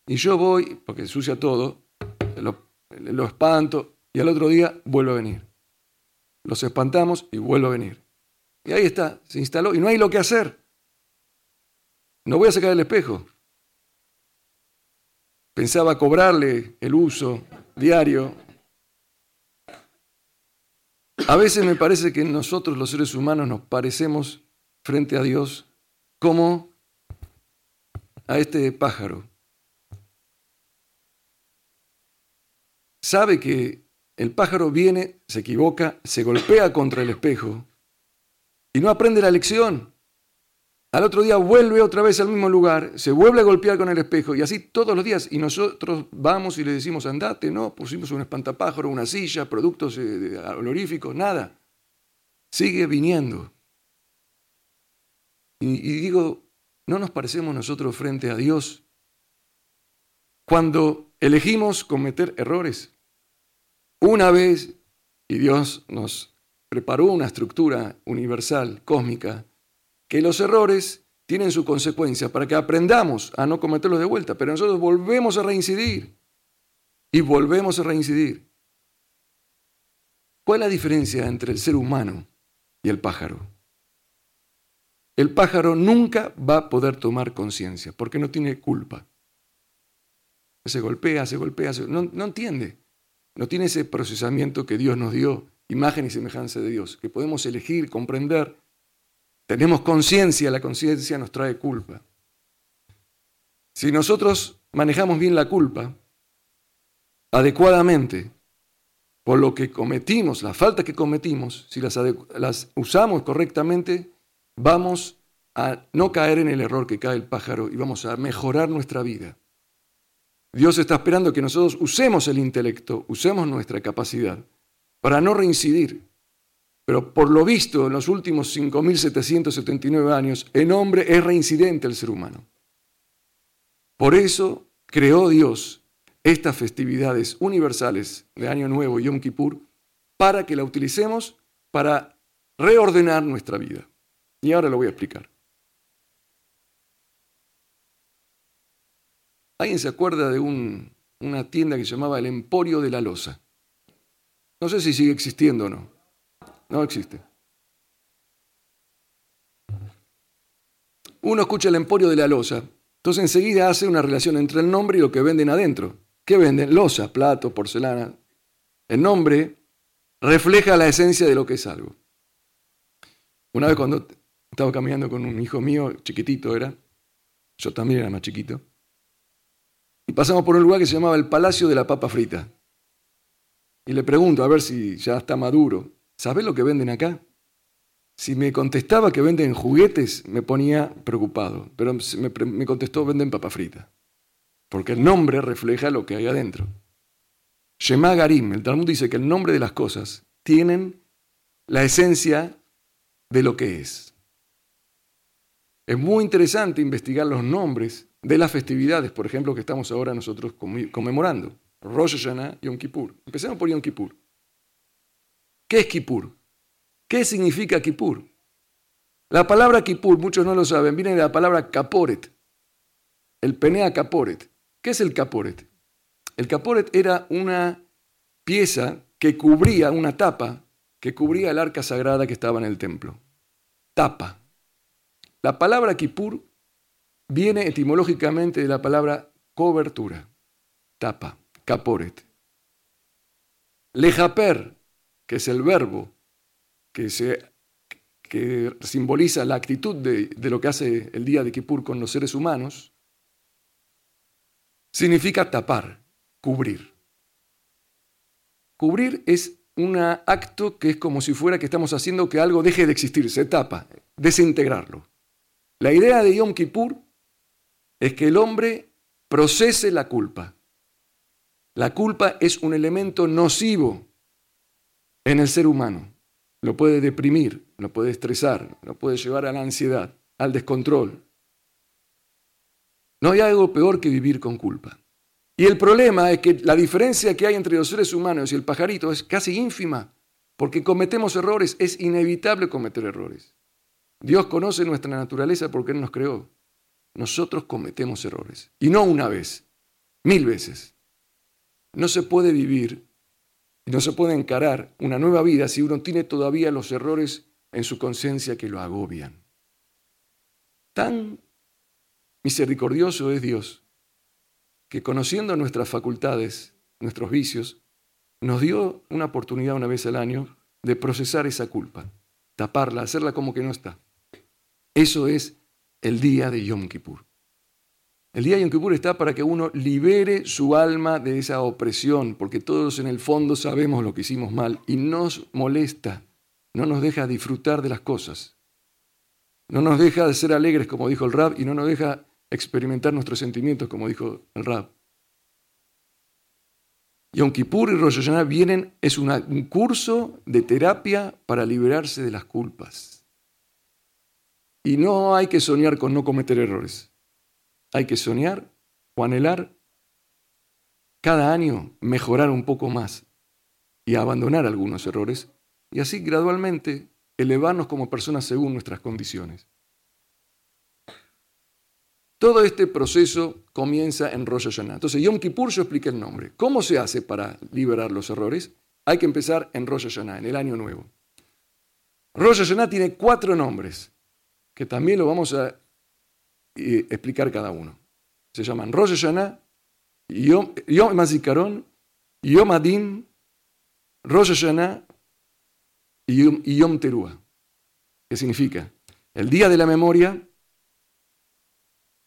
Y yo voy, porque sucia todo, lo, espanto y al otro día vuelve a venir. Los espantamos y vuelve a venir. Y ahí está, se instaló y no hay lo que hacer. No voy a sacar el espejo. Pensaba cobrarle el uso diario. A veces me parece que nosotros los seres humanos nos parecemos frente a Dios como a este pájaro. Sabe que el pájaro viene, se equivoca, se golpea contra el espejo y no aprende la lección. Al otro día vuelve otra vez al mismo lugar, se vuelve a golpear con el espejo y así todos los días. Y nosotros vamos y le decimos, andate, no, pusimos un espantapájaro, una silla, productos eh, oloríficos, nada. Sigue viniendo. Y, y digo, ¿no nos parecemos nosotros frente a Dios cuando elegimos cometer errores? Una vez, y Dios nos preparó una estructura universal, cósmica, que los errores tienen su consecuencia para que aprendamos a no cometerlos de vuelta, pero nosotros volvemos a reincidir y volvemos a reincidir. ¿Cuál es la diferencia entre el ser humano y el pájaro? El pájaro nunca va a poder tomar conciencia porque no tiene culpa. Se golpea, se golpea, no, no entiende. No tiene ese procesamiento que Dios nos dio, imagen y semejanza de Dios, que podemos elegir, comprender tenemos conciencia, la conciencia nos trae culpa. Si nosotros manejamos bien la culpa adecuadamente, por lo que cometimos, las faltas que cometimos, si las, usamos correctamente, vamos a no caer en el error que cae el pájaro y vamos a mejorar nuestra vida. Dios está esperando que nosotros usemos el intelecto, usemos nuestra capacidad para no reincidir pero por lo visto, en los últimos 5.779 años, el hombre es reincidente al ser humano. Por eso creó Dios estas festividades universales de Año Nuevo y Yom Kippur para que la utilicemos para reordenar nuestra vida. Y ahora lo voy a explicar. ¿Alguien se acuerda de una tienda que se llamaba el Emporio de la Loza? No sé si sigue existiendo o no. No existe. Uno escucha el emporio de la losa, entonces enseguida hace una relación entre el nombre y lo que venden adentro. ¿Qué venden? Losa, plato, porcelana. El nombre refleja la esencia de lo que es algo. Una vez cuando estaba caminando con un hijo mío, chiquitito era, yo también era más chiquito, y pasamos por un lugar que se llamaba el Palacio de la Papa Frita. Y le pregunto a ver si ya está maduro. ¿Sabes lo que venden acá? Si me contestaba que venden juguetes, me ponía preocupado, pero me, contestó venden papa frita, porque el nombre refleja lo que hay adentro. Shema Garim, el Talmud dice que el nombre de las cosas tienen la esencia de lo que es. Es muy interesante investigar los nombres de las festividades, por ejemplo, que estamos ahora nosotros conmemorando. Rosh Hashanah, Yom Kippur. Empecemos por Yom Kippur. ¿Qué es Kippur? ¿Qué significa Kippur? La palabra Kippur, muchos no lo saben, viene de la palabra caporet, el penea caporet. ¿Qué es el caporet? El caporet era una pieza que cubría, una tapa, que cubría el arca sagrada que estaba en el templo. Tapa. La palabra Kippur viene etimológicamente de la palabra cobertura, tapa, caporet. Lejaper que es el verbo que, se, que simboliza la actitud de, de lo que hace el día de Kippur con los seres humanos, significa tapar, cubrir. Cubrir es un acto que es como si fuera que estamos haciendo que algo deje de existir, se tapa, desintegrarlo. La idea de Yom Kippur es que el hombre procese la culpa. La culpa es un elemento nocivo en el ser humano. Lo puede deprimir, lo puede estresar, lo puede llevar a la ansiedad, al descontrol. No hay algo peor que vivir con culpa. Y el problema es que la diferencia que hay entre los seres humanos y el pajarito es casi ínfima, porque cometemos errores, es inevitable cometer errores. Dios conoce nuestra naturaleza porque Él nos creó. Nosotros cometemos errores. Y no una vez, mil veces. No se puede vivir y no se puede encarar una nueva vida si uno tiene todavía los errores en su conciencia que lo agobian. Tan misericordioso es Dios que conociendo nuestras facultades, nuestros vicios, nos dio una oportunidad una vez al año de procesar esa culpa, taparla, hacerla como que no está. Eso es el día de Yom Kippur. El día de Yom Kippur está para que uno libere su alma de esa opresión, porque todos en el fondo sabemos lo que hicimos mal y nos molesta, no nos deja disfrutar de las cosas. No nos deja de ser alegres, como dijo el Rab, y no nos deja experimentar nuestros sentimientos, como dijo el Rab. Yom Kippur y Rosh vienen, es un curso de terapia para liberarse de las culpas. Y no hay que soñar con no cometer errores. Hay que soñar o anhelar cada año mejorar un poco más y abandonar algunos errores y así gradualmente elevarnos como personas según nuestras condiciones. Todo este proceso comienza en Rosh Hashanah. Entonces, Yom Kippur yo expliqué el nombre. ¿Cómo se hace para liberar los errores? Hay que empezar en Rosh Hashanah, en el año nuevo. Rosh Hashanah tiene cuatro nombres, que también lo vamos a eh, explicar cada uno. Se llaman Rosh Hashanah, Yom, Yom Mazikaron, Yom Adin, Rosh Hashanah y Yom, Teruah. ¿Qué significa? El día de la memoria,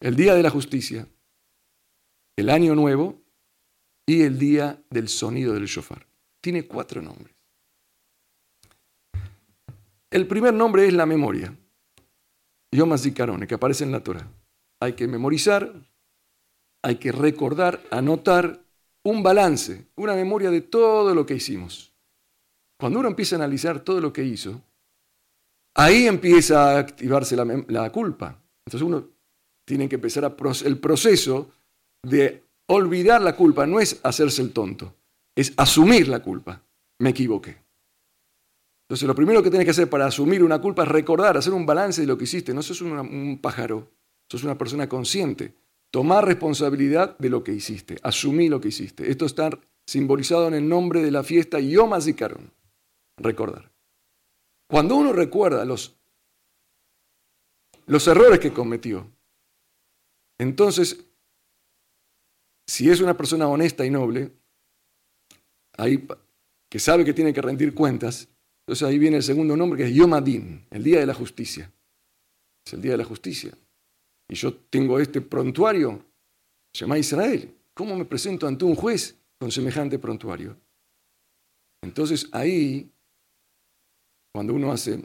el día de la justicia, el año nuevo y el día del sonido del shofar. Tiene cuatro nombres. El primer nombre es la memoria, Yom Zikaron, que aparece en la Torah. Hay que memorizar, hay que recordar, anotar un balance, una memoria de todo lo que hicimos. Cuando uno empieza a analizar todo lo que hizo, ahí empieza a activarse la, culpa. Entonces uno tiene que empezar a el proceso de olvidar la culpa. No es hacerse el tonto, es asumir la culpa. Me equivoqué. Entonces lo primero que tienes que hacer para asumir una culpa es recordar, hacer un balance de lo que hiciste. No sos un pájaro, sos una persona consciente. Tomar responsabilidad de lo que hiciste, asumir lo que hiciste. Esto está simbolizado en el nombre de la fiesta Yom HaZikaron recordar. Cuando uno recuerda los, los errores que cometió, entonces, si es una persona honesta y noble, ahí, que sabe que tiene que rendir cuentas, entonces ahí viene el segundo nombre que es Yom Adin, el día de la justicia. Es el día de la justicia. Y yo tengo este prontuario, se llama Israel. ¿Cómo me presento ante un juez con semejante prontuario? Entonces ahí cuando uno hace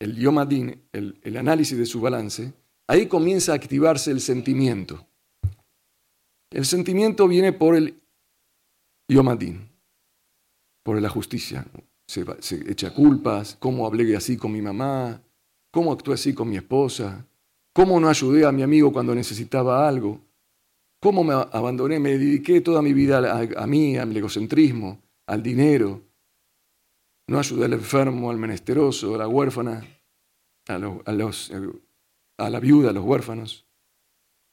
el yomadín, el, análisis de su balance, ahí comienza a activarse el sentimiento. El sentimiento viene por el yomadín, por la justicia. Se, echa culpas, cómo hablé así con mi mamá, cómo actué así con mi esposa, cómo no ayudé a mi amigo cuando necesitaba algo, cómo me abandoné, me dediqué toda mi vida a, a mí, al egocentrismo, al dinero, no ayudé al enfermo, al menesteroso, a la huérfana, a, los, a la viuda, a los huérfanos.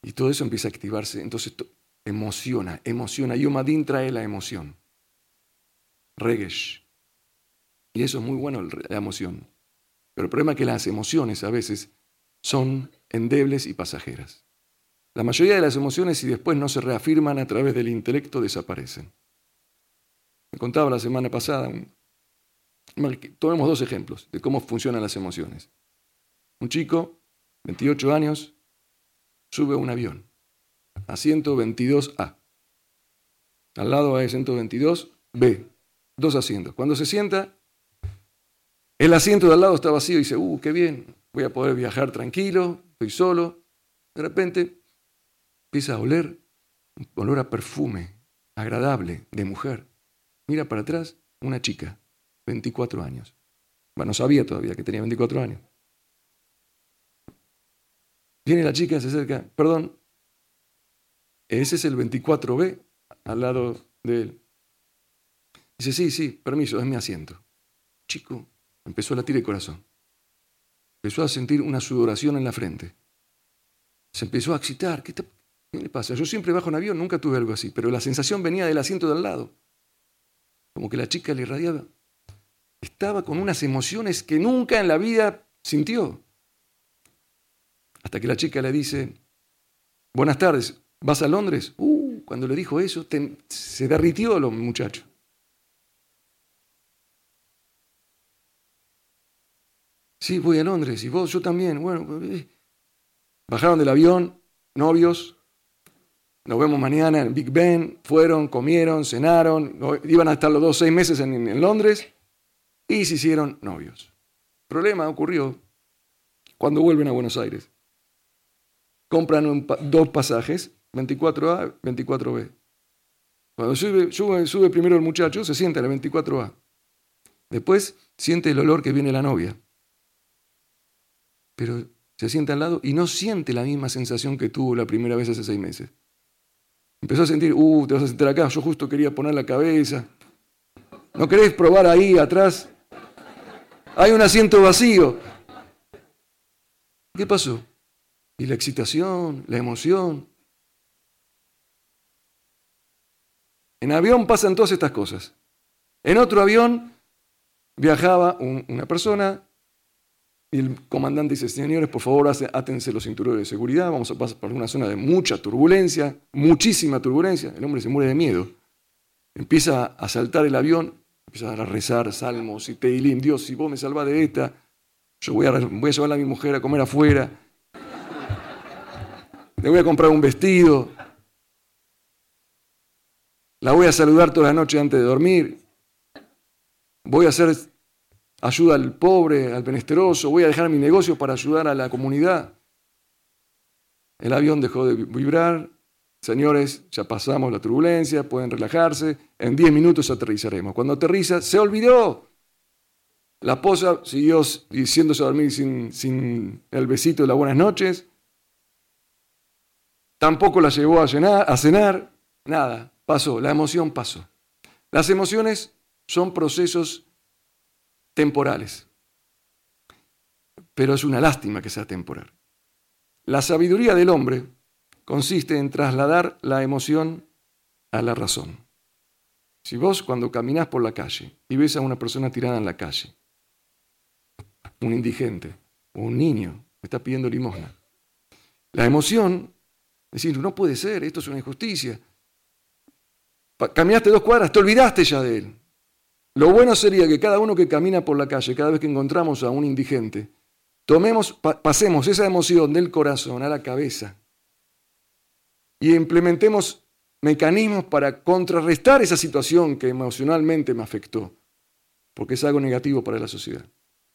Y todo eso empieza a activarse. Entonces emociona, emociona. Yomadín trae la emoción. Regesh. Y eso es muy bueno, la emoción. Pero el problema es que las emociones a veces son endebles y pasajeras. La mayoría de las emociones, si después no se reafirman a través del intelecto, desaparecen. Me contaba la semana pasada Tomemos dos ejemplos de cómo funcionan las emociones. Un chico, 28 años, sube a un avión, asiento 22A. Al lado hay 122 B, dos asientos. Cuando se sienta, el asiento de al lado está vacío y dice, uh, qué bien, voy a poder viajar tranquilo, estoy solo. De repente empieza a oler un olor a perfume agradable de mujer. Mira para atrás, una chica. 24 años. Bueno, no sabía todavía que tenía 24 años. Viene la chica, se acerca, perdón, ese es el 24B al lado de él. Dice, sí, sí, permiso, es mi asiento. Chico, empezó a latir el corazón. Empezó a sentir una sudoración en la frente. Se empezó a excitar. ¿Qué, ¿Qué le pasa? Yo siempre bajo en avión, nunca tuve algo así, pero la sensación venía del asiento de al lado. Como que la chica le irradiaba. Estaba con unas emociones que nunca en la vida sintió. Hasta que la chica le dice, buenas tardes, ¿vas a Londres? Uh, cuando le dijo eso, se derritió los muchachos. Sí, voy a Londres. ¿Y vos? Yo también. Bueno, eh. bajaron del avión, novios. Nos vemos mañana en Big Ben. Fueron, comieron, cenaron. Iban a estar los dos seis meses en, Londres. Y se hicieron novios. Problema ocurrió cuando vuelven a Buenos Aires. Compran dos pasajes, 24A, 24B. Cuando sube, sube, sube primero el muchacho, se siente en la 24A. Después siente el olor que viene la novia pero se sienta al lado y no siente la misma sensación que tuvo la primera vez hace seis meses. Empezó a sentir, uh, te vas a sentar acá, yo justo quería poner la cabeza. ¿No querés probar ahí atrás? Hay un asiento vacío. ¿Qué pasó? Y la excitación, la emoción. En avión pasan todas estas cosas. En otro avión viajaba una persona y el comandante dice, señores, por favor, átense los cinturones de seguridad, vamos a pasar por una zona de mucha turbulencia, muchísima turbulencia. El hombre se muere de miedo. Empieza a saltar el avión, empieza a rezar salmos y teilín, Dios, si vos me salvás de esta, yo voy a, voy a llevar a mi mujer a comer afuera, le voy a comprar un vestido, la voy a saludar toda la noche antes de dormir, voy a hacer ayuda al pobre, al benesteroso, voy a dejar mi negocio para ayudar a la comunidad. El avión dejó de vibrar, señores, ya pasamos la turbulencia, pueden relajarse, en 10 minutos aterrizaremos. Cuando aterriza, se olvidó. La esposa siguió diciéndose a dormir sin, sin el besito de las buenas noches. Tampoco la llevó a, a cenar. Nada, pasó, la emoción pasó. Las emociones son procesos temporales. Pero es una lástima que sea temporal. La sabiduría del hombre consiste en trasladar la emoción a la razón. Si vos cuando caminás por la calle y ves a una persona tirada en la calle, un indigente o un niño está pidiendo limosna, la emoción, decir, no puede ser, esto es una injusticia. Caminaste dos cuadras, te olvidaste ya de él. Lo bueno sería que cada uno que camina por la calle, cada vez que encontramos a un indigente, tomemos, pasemos esa emoción del corazón a la cabeza y implementemos mecanismos para contrarrestar esa situación que emocionalmente me afectó, porque es algo negativo para la sociedad.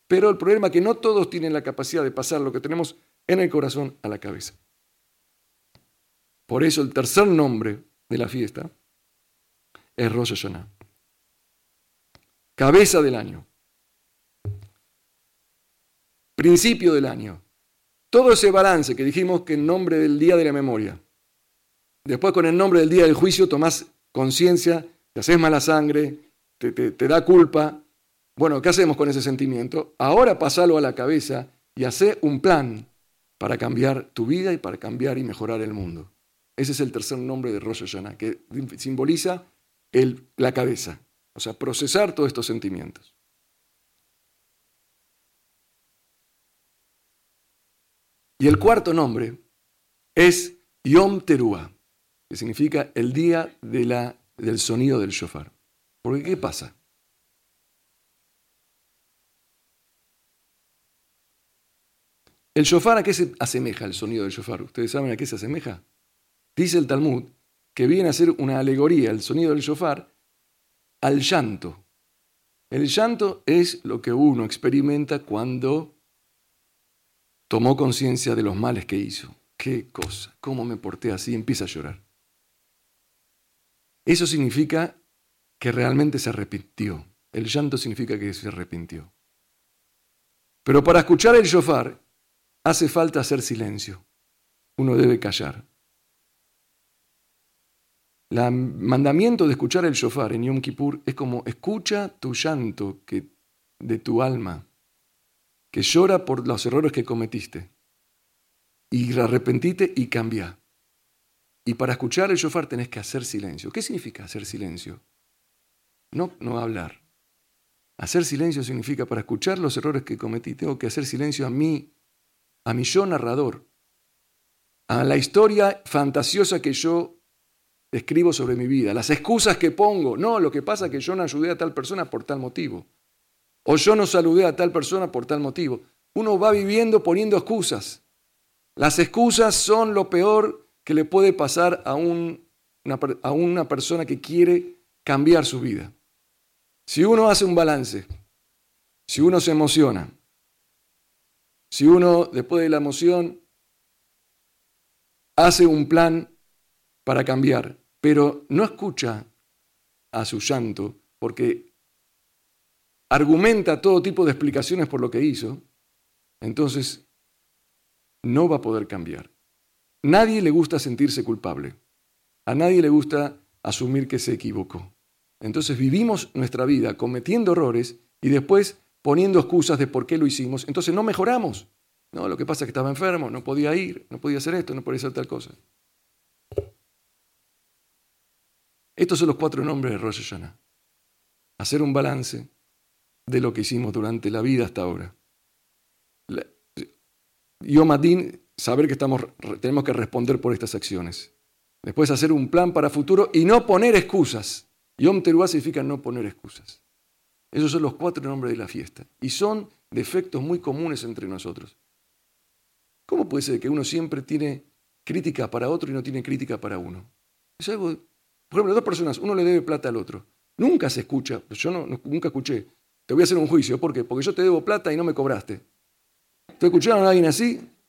Pero el problema es que no todos tienen la capacidad de pasar lo que tenemos en el corazón a la cabeza. Por eso el tercer nombre de la fiesta es Rosh cabeza del año, principio del año. Todo ese balance que dijimos que en nombre del día de la memoria, después con el nombre del día del juicio tomás conciencia, te haces mala sangre, te, te, da culpa. Bueno, ¿qué hacemos con ese sentimiento? Ahora pasalo a la cabeza y hace un plan para cambiar tu vida y para cambiar y mejorar el mundo. Ese es el tercer nombre de Rosh Hashanah, que simboliza el, la cabeza. O sea, procesar todos estos sentimientos. Y el cuarto nombre es Yom Teruah, que significa el día de la, del sonido del shofar. Porque ¿qué pasa? ¿El shofar a qué se asemeja el sonido del shofar? ¿Ustedes saben a qué se asemeja? Dice el Talmud que viene a ser una alegoría el sonido del shofar al llanto. El llanto es lo que uno experimenta cuando tomó conciencia de los males que hizo. Qué cosa, cómo me porté así, empieza a llorar. Eso significa que realmente se arrepintió. El llanto significa que se arrepintió. Pero para escuchar el shofar hace falta hacer silencio. uno debe callar. El mandamiento de escuchar el shofar en Yom Kippur es como escucha tu llanto de tu alma, que llora por los errores que cometiste, y arrepentite y cambia. Y para escuchar el shofar tenés que hacer silencio. ¿Qué significa hacer silencio? No, no hablar. Hacer silencio significa para escuchar los errores que cometí, tengo que hacer silencio a mí, a mi yo narrador, a la historia fantasiosa que yo escribo sobre mi vida, las excusas que pongo. No, lo que pasa es que yo no ayudé a tal persona por tal motivo. O yo no saludé a tal persona por tal motivo. Uno va viviendo poniendo excusas. Las excusas son lo peor que le puede pasar a, una, a una persona que quiere cambiar su vida. Si uno hace un balance, si uno se emociona, si uno después de la emoción hace un plan para cambiar, pero no escucha a su llanto porque argumenta todo tipo de explicaciones por lo que hizo, entonces no va a poder cambiar. Nadie le gusta sentirse culpable. A nadie le gusta asumir que se equivocó. Entonces vivimos nuestra vida cometiendo errores y después poniendo excusas de por qué lo hicimos. Entonces no mejoramos. No, lo que pasa es que estaba enfermo, no podía ir, no podía hacer esto, no podía hacer tal cosa. Estos son los cuatro nombres de Rosh Hashanah. Hacer un balance de lo que hicimos durante la vida hasta ahora. Yom Adin, saber que estamos, tenemos que responder por estas acciones. Después hacer un plan para futuro y no poner excusas. Yom Teruah significa no poner excusas. Esos son los cuatro nombres de la fiesta. Y son defectos muy comunes entre nosotros. ¿Cómo puede ser que uno siempre tiene crítica para otro y no tiene crítica para uno? Es algo, por ejemplo, dos personas, uno le debe plata al otro. Nunca se escucha, yo no, nunca escuché, te voy a hacer un juicio, ¿por qué? Porque yo te debo plata y no me cobraste. ¿Te escucharon a alguien así?